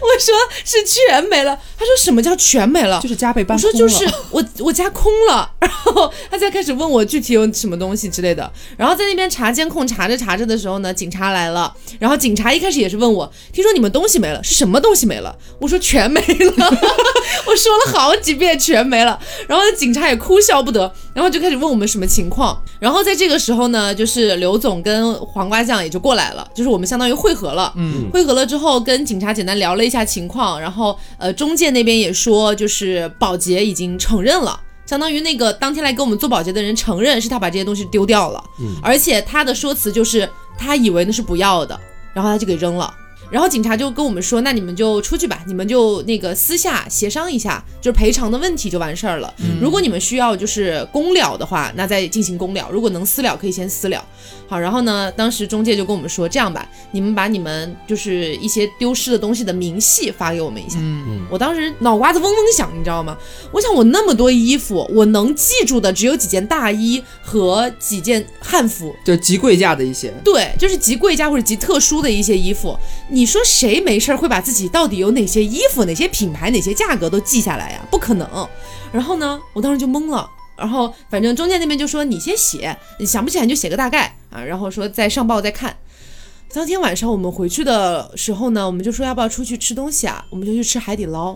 我说是全没了。他说什么叫全没了？就是家被搬我说就是我我家空了，然后他才开始问我具体有什么东西之类的。然后在那边查监控，查着查着的时候呢，警察来了。然后警察一开始也是问我，听说你们东西没了，是什么东西没了？我说全没了，(laughs) 我说了好几遍全没了。然后警察也哭笑不得，然后就开始问我们什么情况。然后在这个时候呢，就是刘总跟黄瓜酱也就过来了，就是我们相当于汇合了。嗯，汇合了之后，跟警察简单聊了一下情况，然后呃，中介那边也说，就是保洁已经承认了。相当于那个当天来给我们做保洁的人承认是他把这些东西丢掉了，嗯而且他的说辞就是他以为那是不要的，然后他就给扔了。然后警察就跟我们说，那你们就出去吧，你们就那个私下协商一下，就是赔偿的问题就完事儿了。如果你们需要就是公了的话，那再进行公了；如果能私了，可以先私了。好，然后呢，当时中介就跟我们说，这样吧，你们把你们就是一些丢失的东西的明细发给我们一下。嗯我当时脑瓜子嗡嗡响，你知道吗？我想我那么多衣服，我能记住的只有几件大衣和几件汉服。就极贵价的一些。对，就是极贵价或者极特殊的一些衣服。你你说谁没事儿会把自己到底有哪些衣服、哪些品牌、哪些价格都记下来呀？不可能。然后呢，我当时就懵了。然后反正中介那边就说你先写，你想不起来你就写个大概啊，然后说再上报再看。当天晚上我们回去的时候呢，我们就说要不要出去吃东西啊？我们就去吃海底捞。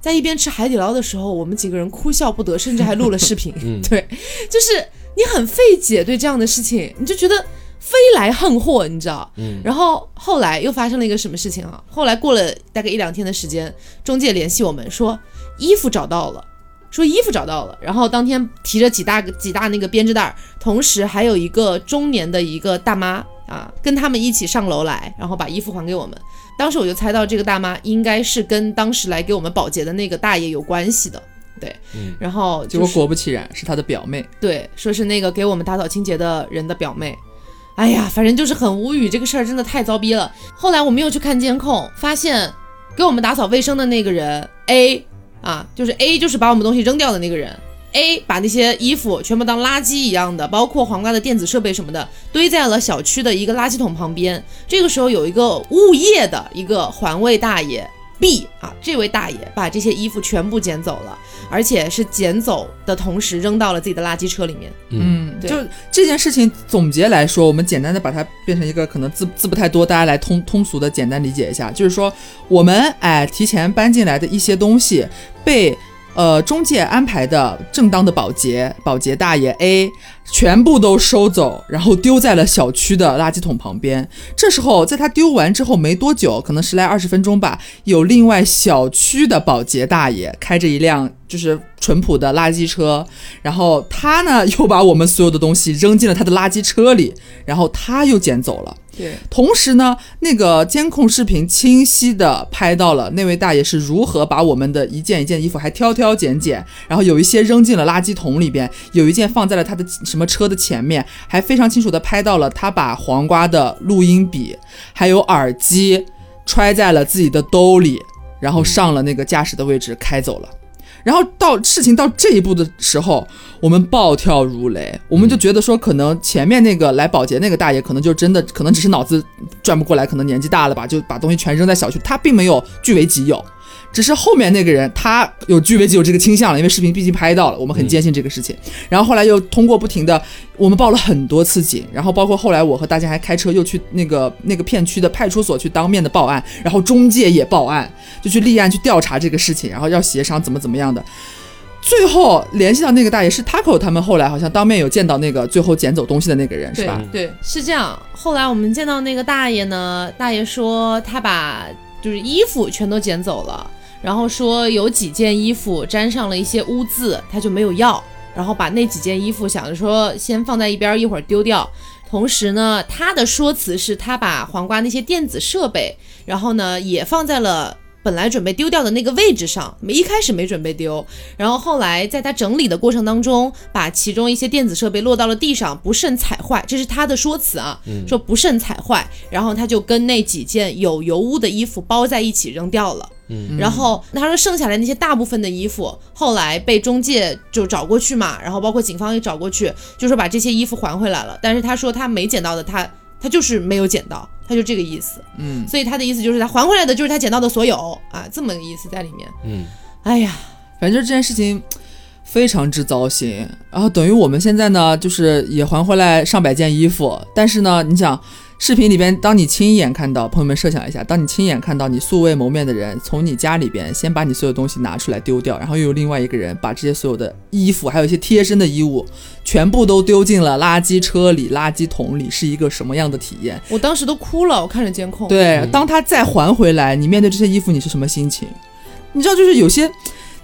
在一边吃海底捞的时候，我们几个人哭笑不得，甚至还录了视频。嗯对，就是你很费解对这样的事情，你就觉得飞来横祸，你知道？嗯然后后来又发生了一个什么事情啊？后来过了大概一两天的时间，中介联系我们说衣服找到了。说衣服找到了，然后当天提着几大个几大那个编织袋儿，同时还有一个中年的一个大妈啊，跟他们一起上楼来，然后把衣服还给我们。当时我就猜到这个大妈应该是跟当时来给我们保洁的那个大爷有关系的，对，嗯然后结果就是果不其然，是他的表妹。对，说是那个给我们打扫清洁的人的表妹。哎呀，反正就是很无语，这个事儿真的太糟逼了。后来我们又去看监控，发现给我们打扫卫生的那个人 A 啊，就是 A，就是把我们东西扔掉的那个人。A 把那些衣服全部当垃圾一样的，包括黄瓜的电子设备什么的，堆在了小区的一个垃圾桶旁边。这个时候有一个物业的一个环卫大爷 B 啊，这位大爷把这些衣服全部捡走了，而且是捡走的同时扔到了自己的垃圾车里面。嗯对就这件事情总结来说，我们简单的把它变成一个可能字字不太多，大家来通通俗的简单理解一下，就是说我们哎提前搬进来的一些东西被。呃，中介安排的正当的保洁保洁大爷 A 全部都收走，然后丢在了小区的垃圾桶旁边。这时候，在他丢完之后没多久，可能十来二十分钟吧，有另外小区的保洁大爷开着一辆就是淳朴的垃圾车，然后他呢又把我们所有的东西扔进了他的垃圾车里，然后他又捡走了。对，同时呢，那个监控视频清晰的拍到了那位大爷是如何把我们的一件一件衣服还挑挑拣拣，然后有一些扔进了垃圾桶里边，有一件放在了他的什么车的前面，还非常清楚的拍到了他把黄瓜的录音笔还有耳机。揣在了自己的兜里，然后上了那个驾驶的位置开走了。然后到事情到这一步的时候，我们暴跳如雷，我们就觉得说，可能前面那个来保洁那个大爷，可能就真的可能只是脑子转不过来，可能年纪大了吧，就把东西全扔在小区，他并没有据为己有。只是后面那个人他有据为己有这个倾向了，因为视频毕竟拍到了，我们很坚信这个事情。然后后来又通过不停的，我们报了很多次警，然后包括后来我和大家还开车又去那个那个片区的派出所去当面的报案，然后中介也报案，就去立案去调查这个事情，然后要协商怎么怎么样的。最后联系到那个大爷是 Taco 他们后来好像当面有见到那个最后捡走东西的那个人是吧？对，是这样。后来我们见到那个大爷呢，大爷说他把就是衣服全都捡走了。然后说有几件衣服沾上了一些污渍，他就没有要，然后把那几件衣服想着说先放在一边，一会儿丢掉。同时呢，他的说辞是他把黄瓜那些电子设备，然后呢也放在了。本来准备丢掉的那个位置上，没一开始没准备丢，然后后来在他整理的过程当中，把其中一些电子设备落到了地上，不慎踩坏，这是他的说辞啊，说不慎踩坏，然后他就跟那几件有油污的衣服包在一起扔掉了。嗯，然后他说剩下来那些大部分的衣服，后来被中介就找过去嘛，然后包括警方也找过去，就说把这些衣服还回来了，但是他说他没捡到的他。他就是没有捡到，他就这个意思，嗯，所以他的意思就是他还回来的就是他捡到的所有啊，这么个意思在里面，嗯，哎呀，反正就这件事情非常之糟心，然后等于我们现在呢，就是也还回来上百件衣服，但是呢，你想。视频里边，当你亲眼看到，朋友们设想一下，当你亲眼看到你素未谋面的人从你家里边先把你所有东西拿出来丢掉，然后又有另外一个人把这些所有的衣服，还有一些贴身的衣物，全部都丢进了垃圾车里、垃圾桶里，是一个什么样的体验？我当时都哭了，我看着监控。对，当他再还回来，你面对这些衣服，你是什么心情？你知道，就是有些。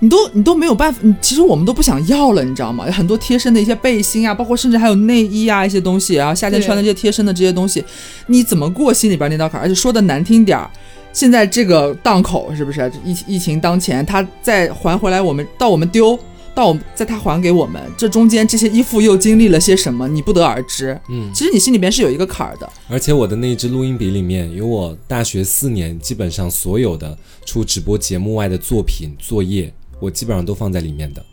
你都你都没有办法，你其实我们都不想要了，你知道吗？有很多贴身的一些背心啊，包括甚至还有内衣啊一些东西，然后夏天穿的这些贴身的这些东西，你怎么过心里边那道坎？而且说的难听点儿，现在这个档口是不是疫疫情当前，他再还回来我们到我们丢到我们在他还给我们，这中间这些衣服又经历了些什么，你不得而知。嗯，其实你心里边是有一个坎儿的。而且我的那一支录音笔里面有我大学四年基本上所有的除直播节目外的作品作业。我基本上都放在里面的，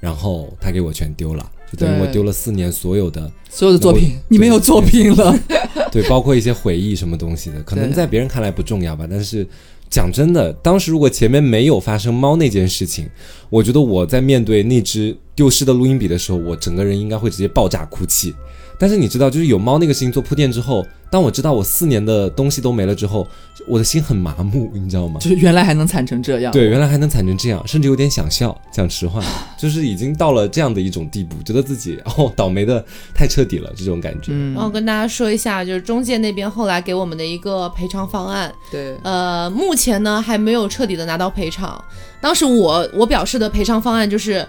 然后他给我全丢了，就等于我丢了四年所有的所有的作品，你没有作品了。(laughs) 对，包括一些回忆什么东西的，可能在别人看来不重要吧。(laughs) 但是讲真的，当时如果前面没有发生猫那件事情，我觉得我在面对那只丢失的录音笔的时候，我整个人应该会直接爆炸哭泣。但是你知道，就是有猫那个事情做铺垫之后，当我知道我四年的东西都没了之后，我的心很麻木，你知道吗？就是原来还能惨成这样，对，原来还能惨成这样，甚至有点想笑。讲实话，就是已经到了这样的一种地步，觉得自己哦倒霉的太彻底了，这种感觉。然后跟大家说一下，就是中介那边后来给我们的一个赔偿方案，对，呃，目前呢还没有彻底的拿到赔偿。当时我我表示的赔偿方案就是，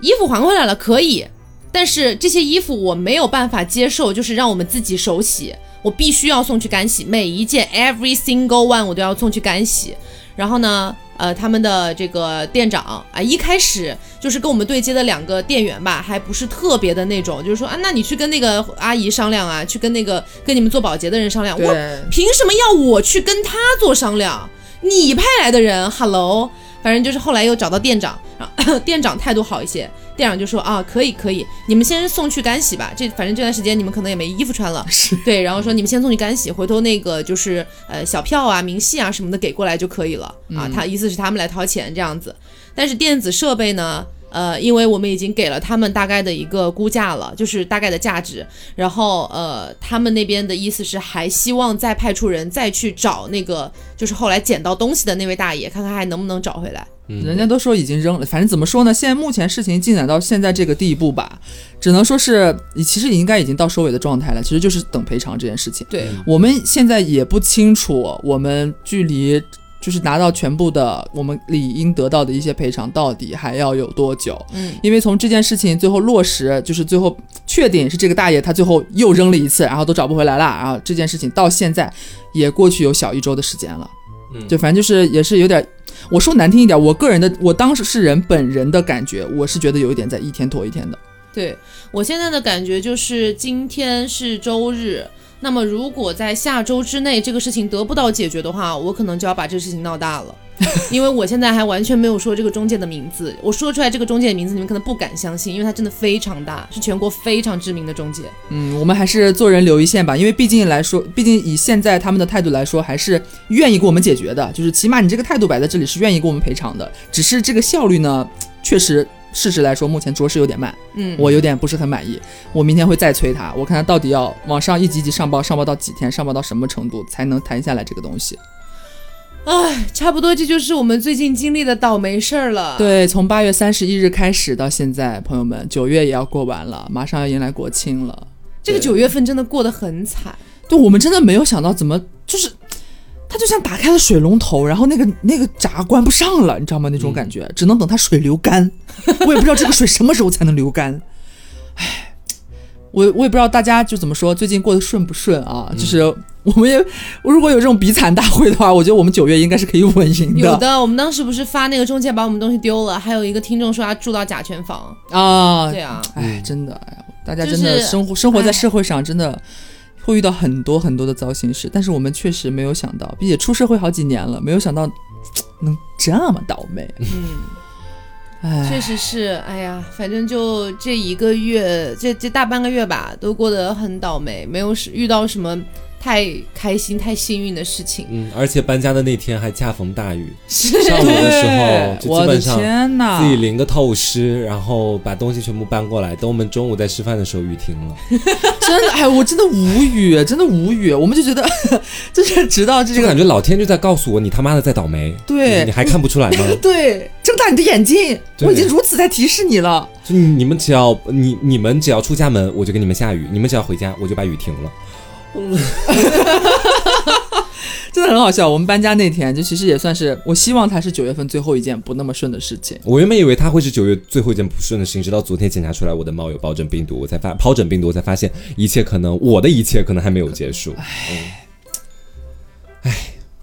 衣服还回来了，可以。但是这些衣服我没有办法接受，就是让我们自己手洗，我必须要送去干洗，每一件 every single one 我都要送去干洗。然后呢，呃，他们的这个店长啊，一开始就是跟我们对接的两个店员吧，还不是特别的那种，就是说啊，那你去跟那个阿姨商量啊，去跟那个跟你们做保洁的人商量。我凭什么要我去跟他做商量？你派来的人，hello，反正就是后来又找到店长，然 (coughs) 后店长态度好一些。店长就说啊，可以可以，你们先送去干洗吧。这反正这段时间你们可能也没衣服穿了，(laughs) 对。然后说你们先送去干洗，回头那个就是呃小票啊、明细啊什么的给过来就可以了啊。他意思是他们来掏钱这样子。但是电子设备呢，呃，因为我们已经给了他们大概的一个估价了，就是大概的价值。然后呃，他们那边的意思是还希望再派出人再去找那个就是后来捡到东西的那位大爷，看看还能不能找回来。人家都说已经扔了，反正怎么说呢？现在目前事情进展到现在这个地步吧，只能说是你其实应该已经到收尾的状态了，其实就是等赔偿这件事情。对，我们现在也不清楚，我们距离就是拿到全部的我们理应得到的一些赔偿到底还要有多久？嗯，因为从这件事情最后落实，就是最后确定是这个大爷他最后又扔了一次，然后都找不回来了，然后这件事情到现在也过去有小一周的时间了。嗯，就反正就是也是有点。我说难听一点，我个人的，我当时是人本人的感觉，我是觉得有一点在一天拖一天的。对我现在的感觉就是，今天是周日，那么如果在下周之内这个事情得不到解决的话，我可能就要把这个事情闹大了。(laughs) 因为我现在还完全没有说这个中介的名字，我说出来这个中介的名字，你们可能不敢相信，因为它真的非常大，是全国非常知名的中介。嗯，我们还是做人留一线吧，因为毕竟来说，毕竟以现在他们的态度来说，还是愿意给我们解决的，就是起码你这个态度摆在这里是愿意给我们赔偿的，只是这个效率呢，确实事实来说，目前着实有点慢，嗯，我有点不是很满意。我明天会再催他，我看他到底要往上一级级上报，上报到几天，上报到什么程度才能谈下来这个东西。唉，差不多这就是我们最近经历的倒霉事儿了。，对，从八月三十一日开始到现在，朋友们，九月也要过完了，马上要迎来国庆了。这个九月份真的过得很惨。对我们真的没有想到，怎么就是，它就像打开了水龙头，然后那个那个闸关不上了，你知道吗？那种感觉，只能等它水流干。(laughs) 我也不知道这个水什么时候才能流干。唉，我我也不知道大家就怎么说，最近过得顺不顺啊？就是我们也，如果有这种比惨大会的话，我觉得我们九月应该是可以稳赢的有的，我们当时不是发那个中介把我们东西丢了，还有一个听众说他住到甲醛房。啊。对啊，唉，真的，哎呀，大家真的生活生活在哎社会上，真的会遇到很多很多的糟心事，但是我们确实没有想到，并且出社会好几年了，没有想到能这么倒霉。嗯。哎，确实是，哎呀，反正就这一个月，这这大半个月吧，都过得很倒霉，没有是遇到什么太开心、太幸运的事情。嗯，而且搬家的那天还恰逢大雨，上午的时候就基本上！自己淋个透湿，然后把东西全部搬过来。等我们中午在吃饭的时候，雨停了，(laughs) 真的，哎，我真的无语，真的无语。我们就觉得，(laughs) 就是直到这就个感觉老天就在告诉我，你他妈的在倒霉。对你你还看不出来吗？(laughs) 对，睁大你的眼睛，我已经如此在提示你了。就你们只要你你们只要出家门，我就给你们下雨；你们只要回家，我就把雨停了。(laughs) 真的很好笑。我们搬家那天，就其实也算是，我希望它是九月份最后一件不那么顺的事情。我原本以为它会是九月最后一件不顺的事情，直到昨天检查出来我的猫有疱疹病毒，我才发疱疹病毒，我才发现一切可能我的一切可能还没有结束，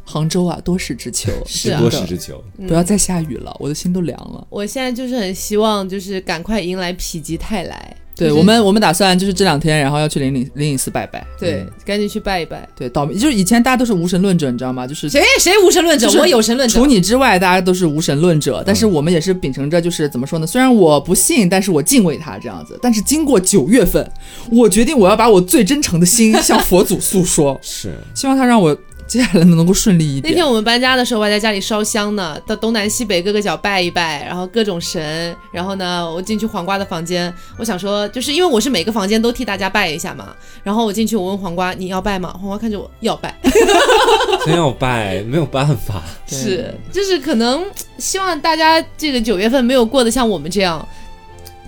杭州啊，多事之秋，是啊多事之秋。不要再下雨了，我的心都凉了。我现在就是很希望，就是赶快迎来否极泰来。对、我们，我们打算就是这两天，然后要去灵隐灵隐寺拜拜。对，赶紧去拜一拜。对，倒霉就是以前大家都是无神论者，你知道吗？就是谁谁无神论者？就是我有神论者除。你之外，大家都是无神论者，但是我们也是秉承着就是怎么说呢？虽然我不信，但是我敬畏他这样子。但是经过九月份，我决定我要把我最真诚的心向佛祖诉说，(laughs) 是，希望他让我接下来能够顺利一点。那天我们搬家的时候，我还在家里烧香呢，到东南西北各个角拜一拜，然后各种神。然后呢，我进去黄瓜的房间，我想说，就是因为我是每个房间都替大家拜一下嘛。然后我进去，我问黄瓜你要拜吗？黄瓜看着我要拜，真要拜，没有办法。是就是可能希望大家这个九月份没有过得像我们这样。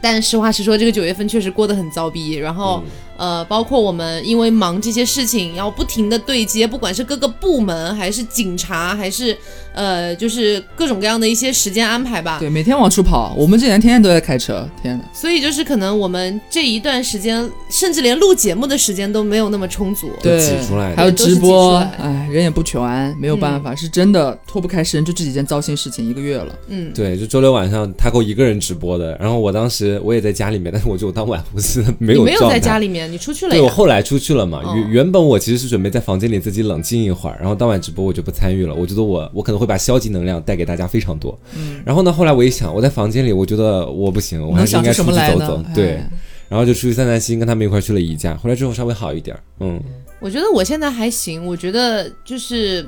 但实话实说，这个九月份确实过得很糟逼。然后，呃，包括我们因为忙这些事情，要不停的对接，不管是各个部门，还是警察，还是呃，就是各种各样的一些时间安排吧。对，每天往出跑，我们这几年天天都在开车，天哪！所以就是可能我们这一段时间，甚至连录节目的时间都没有那么充足。对，挤出来的还有直播，哎，人也不全，没有办法，是真的脱不开身，就这几件糟心事情一个月了。嗯，对，就周六晚上他给我一个人直播的，然后我当时我也在家里面，但是我就当晚不是没你没有在家里面，你出去了对我。后来出去了嘛，哦原原本我其实是准备在房间里自己冷静一会儿，然后当晚直播我就不参与了。我觉得我我可能会把消极能量带给大家非常多。嗯，然后呢，后来我一想，我在房间里，我觉得我不行，我还是应该出？去走走。对哎，然后就出去散散心，跟他们一块儿去了宜家。回来之后稍微好一点儿，嗯，我觉得我现在还行，我觉得就是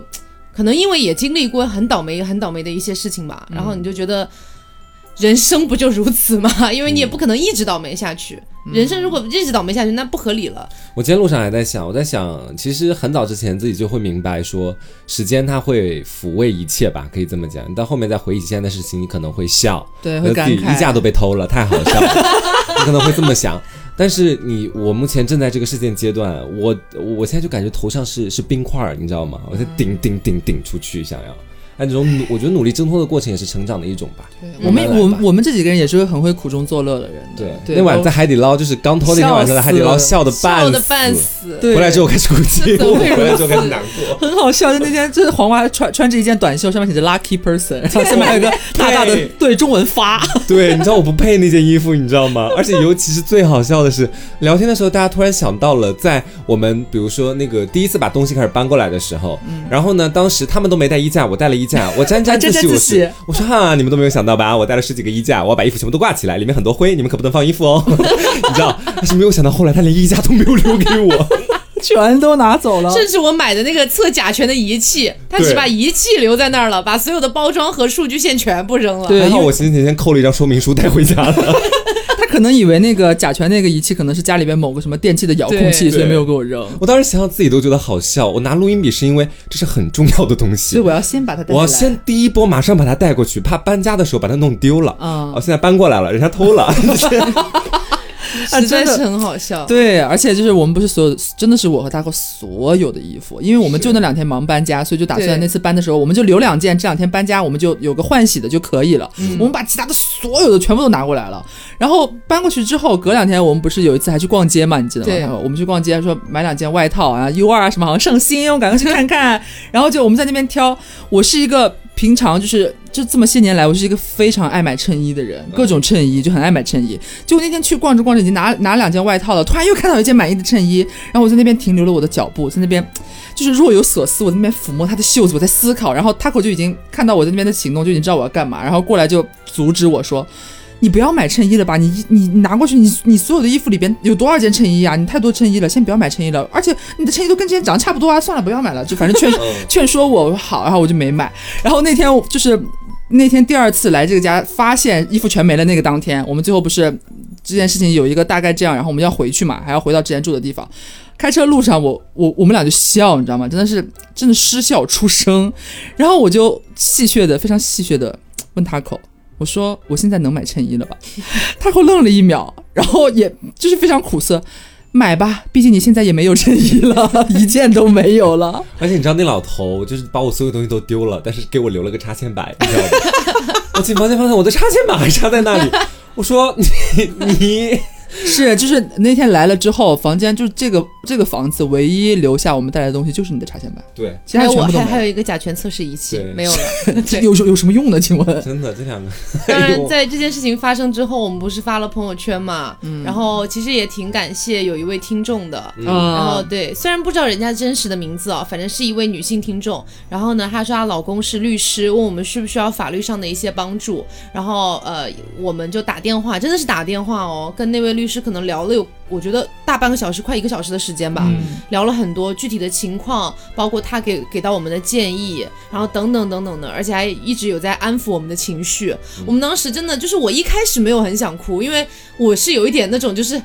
可能因为也经历过很倒霉、很倒霉的一些事情吧，然后你就觉得。人生不就如此吗？(laughs) 因为你也不可能一直倒霉下去。人生如果一直倒霉下去，那不合理了。我今天路上还在想，我在想，其实很早之前自己就会明白说，时间它会抚慰一切吧，可以这么讲。你到后面再回忆现在的事情，你可能会笑，(laughs) 对，会感慨。衣架都被偷了，太好笑了，(laughs) 你可能会这么想。但是你，我目前正在这个事件阶段，我我现在就感觉头上是是冰块儿，你知道吗？我在顶顶顶顶出去，想要按这种努，我觉得努力挣脱的过程也是成长的一种吧。对我们我们我们这几个人也是很会苦中作乐的人的。对，对，那晚在海底捞，就是刚偷那天晚上在海底捞，笑的笑的。半死，对回来之后开始哭泣，回来之后开始难过。很好笑，就那天就是黄瓜穿穿着一件短袖，上面写着 lucky person，然后下面还有个大大的对对中文发，对，你知道我不配那件衣服，你知道吗？而且尤其是最好笑的是，聊天的时候大家突然想到了，在我们比如说那个第一次把东西开始搬过来的时候，然后呢，当时他们都没带衣架，我带了衣架，我沾沾自喜，我是我说哈，你们都没有想到吧？我带了十几个衣架，我要把衣服全部都挂起来，里面很多灰，你们可不能放衣服哦，(laughs) 你知道？但是没有想到后来他连衣架都没有留给我。(laughs) 全都拿走了。甚至我买的那个测甲醛的仪器，他只把仪器留在那儿了，把所有的包装和数据线全部扔了。对因为还好我前几天扣了一张说明书带回家了。(laughs) 他可能以为那个甲醛那个仪器可能是家里边某个什么电器的遥控器，所以没有给我扔。我当时想想自己都觉得好笑。我拿录音笔是因为这是很重要的东西所以，我要先把它带我要。先第一波马上把它带过去，怕搬家的时候把它弄丢了。嗯哦，现在搬过来了，人家偷了。(laughs) (laughs) 啊真的实在是很好笑。对，而且就是我们不是所有，真的是我和大哥所有的衣服，因为我们就那两天忙搬家，所以就打算那次搬的时候，我们就留两件，这两天搬家我们就有个换洗的就可以了。嗯我们把其他的所有的全部都拿过来了，然后搬过去之后，隔两天我们不是有一次还去逛街嘛，你记得吗？对我们去逛街，说买两件外套啊，U 二啊什么好像上新，我赶快去看看。(laughs) 然后就我们在那边挑，我是一个平常就是就这么些年来，我是一个非常爱买衬衣的人，各种衬衣就很爱买衬衣。就那天去逛着逛着，已经拿拿两件外套了，突然又看到一件满意的衬衣，然后我在那边停留了我的脚步，在那边就是若有所思，我在那边抚摸他的袖子，我在思考，然后他口就已经看到我在那边的行动，就已经知道我要干嘛，然后过来就阻止我说。你不要买衬衣了吧？你你你拿过去，你你所有的衣服里边有多少件衬衣啊？你太多衬衣了，先不要买衬衣了。而且你的衬衣都跟之前长得差不多啊，算了，不要买了。就反正劝 (laughs) 劝说我好，然后我就没买。然后那天就是那天第二次来这个家，发现衣服全没了。那个当天，我们最后不是这件事情有一个大概这样，然后我们要回去嘛，还要回到之前住的地方。开车路上我，我我们俩就笑，你知道吗？真的是真的失笑出声。然后我就戏谑的，非常戏谑的问他口，我说我现在能买衬衣了吧？(laughs) 他后愣了一秒，然后也就是非常苦涩。买吧，毕竟你现在也没有衬衣了，(laughs) 一件都没有了。而且你知道那老头就是把我所有东西都丢了，但是给我留了个插线板，你知道吗？(laughs) 我进房间发现我的插线板还插在那里，我说你你是，就是那天来了之后，房间就是这个这个房子唯一留下我们带来的东西就是你的插线板，对，其他还有我全部都没有。还还有一个甲醛测试仪器没有了。(laughs) 这有有有什么用呢？请问？真的这两个，当然，在这件事情发生之后，我们不是发了朋友圈嘛，嗯然后其实也挺感谢有一位听众的。嗯然后啊，对，虽然不知道人家真实的名字哦，反正是一位女性听众。然后呢，她说她老公是律师，问我们需不需要法律上的一些帮助。然后呃，我们就打电话，真的是打电话哦，跟那位律师可能聊了有，我觉得大半个小时，快一个小时的时间吧。嗯聊了很多具体的情况，包括他给给到我们的建议，然后等等等等的，而且还一直有在安抚我们的情绪。我们当时真的就是我一开始没有很想哭，因为我是有一点那种就是。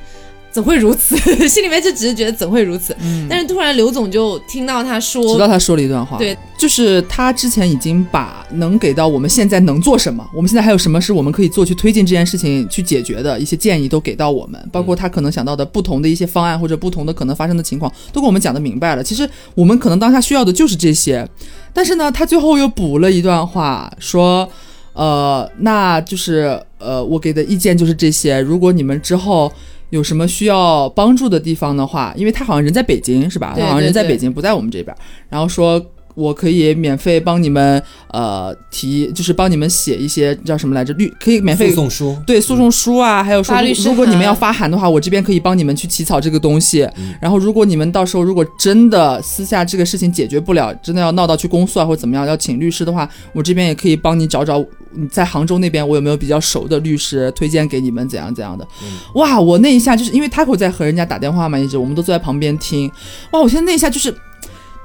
怎会如此？(laughs) 心里面就只是觉得怎会如此。但是突然刘总就听到他说，直到他说了一段话，对，就是他之前已经把能给到我们现在能做什么，我们现在还有什么是我们可以做去推进这件事情去解决的一些建议都给到我们，包括他可能想到的不同的一些方案或者不同的可能发生的情况，都跟我们讲的明白了。其实我们可能当下需要的就是这些，但是呢，他最后又补了一段话，说，呃，那就是呃，我给的意见就是这些，如果你们之后。有什么需要帮助的地方的话，因为他好像人在北京是吧？对他好像人在北京，不在我们这边。然后说我可以免费帮你们呃提，就是帮你们写一些叫什么来着律，可以免费附送书，对诉讼书啊，还有说如果你们要发函的话，我这边可以帮你们去起草这个东西。然后如果你们到时候如果真的私下这个事情解决不了，真的要闹到去公诉啊或者怎么样，要请律师的话，我这边也可以帮你找找你在杭州那边我有没有比较熟的律师推荐给你们怎样怎样的。哇，我那一下就是因为 Taco 在和人家打电话嘛，一直我们都坐在旁边听。哇，我现在那一下就是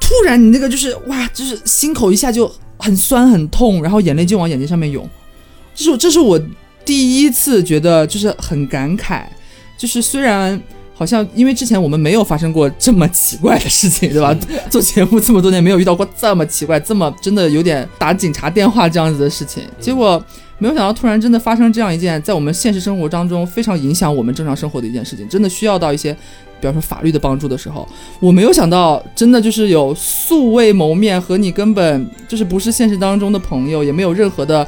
突然你那个就是哇，就是心口一下就很酸很痛，然后眼泪就往眼睛上面涌。这是我这是我第一次觉得就是很感慨，就是虽然。好像因为之前我们没有发生过这么奇怪的事情，对吧？(laughs) 做节目这么多年没有遇到过这么奇怪、这么真的有点打警察电话这样子的事情，结果没有想到突然真的发生这样一件在我们现实生活当中非常影响我们正常生活的一件事情，真的需要到一些，比方说法律的帮助的时候，我没有想到真的就是有素未谋面和你根本就是不是现实当中的朋友，也没有任何的。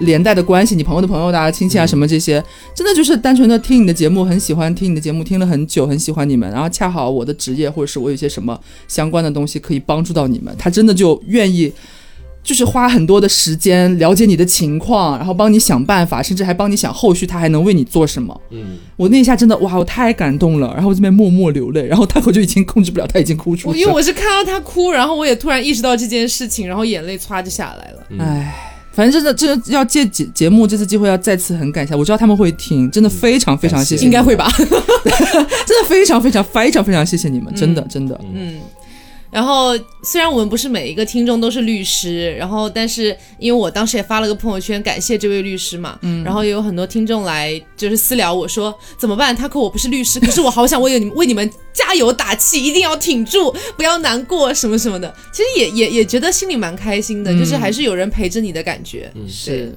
连带的关系，你朋友的朋友的啊、亲戚啊什么这些，真的就是单纯的听你的节目，很喜欢听你的节目，听了很久，很喜欢你们，然后恰好我的职业或者是我有一些什么相关的东西可以帮助到你们，他真的就愿意。就是花很多的时间了解你的情况，然后帮你想办法，甚至还帮你想后续他还能为你做什么。嗯，我那一下真的哇，我太感动了，然后我这边默默流泪，然后他我就已经控制不了，他已经哭出我声。因为我是看到他哭，然后我也突然意识到这件事情，然后眼泪唰就下来了。嗯唉，反正真的，真的要借节节目这次机会要再次很感谢，我知道他们会听，真的非常非常谢谢，应该会？吧？(laughs) 真的非常非常非常非常谢谢你们，真的真的。嗯。然后，虽然我们不是每一个听众都是律师，然后，但是因为我当时也发了个朋友圈感谢这位律师嘛，嗯，然后也有很多听众来就是私聊我说怎么办？他可我不是律师，可是我好想为你们为你们加油打气，一定要挺住，不要难过什么什么的。其实也也也觉得心里蛮开心的，就是还是有人陪着你的感觉。嗯是，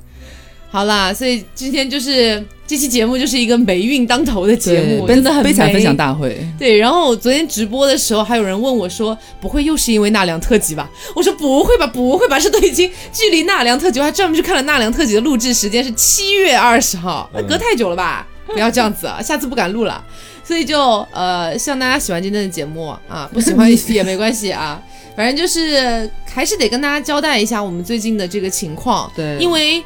好啦，所以今天就是这期节目就是一个霉运当头的节目，真的很霉悲惨分享大会。对，然后我昨天直播的时候，还有人问我说：“不会又是因为纳凉特辑吧？”我说：“不会吧，不会吧，这都已经距离纳凉特辑，我还专门去看了纳凉特辑的录制时间是七月二十号，那隔太久了吧？不要这样子啊，下次不敢录了。所以就呃，希望大家喜欢今天的节目啊，不喜欢也没关系啊，(laughs) 反正就是还是得跟大家交代一下我们最近的这个情况，对因为。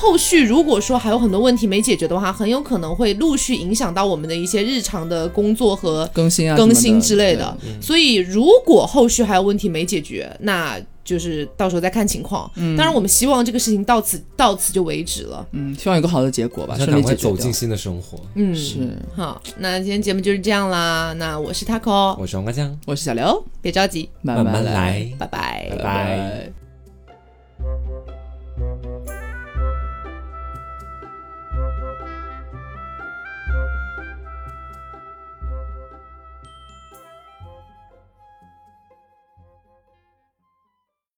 后续如果说还有很多问题没解决的话，很有可能会陆续影响到我们的一些日常的工作和更新啊，更新之类的。所以如果后续还有问题没解决，那就是到时候再看情况。当然，我们希望这个事情到此到此就为止了。嗯，希望有个好的结果吧，想顺利走进。新的生活。嗯，是，好，那今天节目就是这样啦。那我是 Taco，我是王瓜酱，我是小刘，别着急，慢慢来。拜拜拜。拜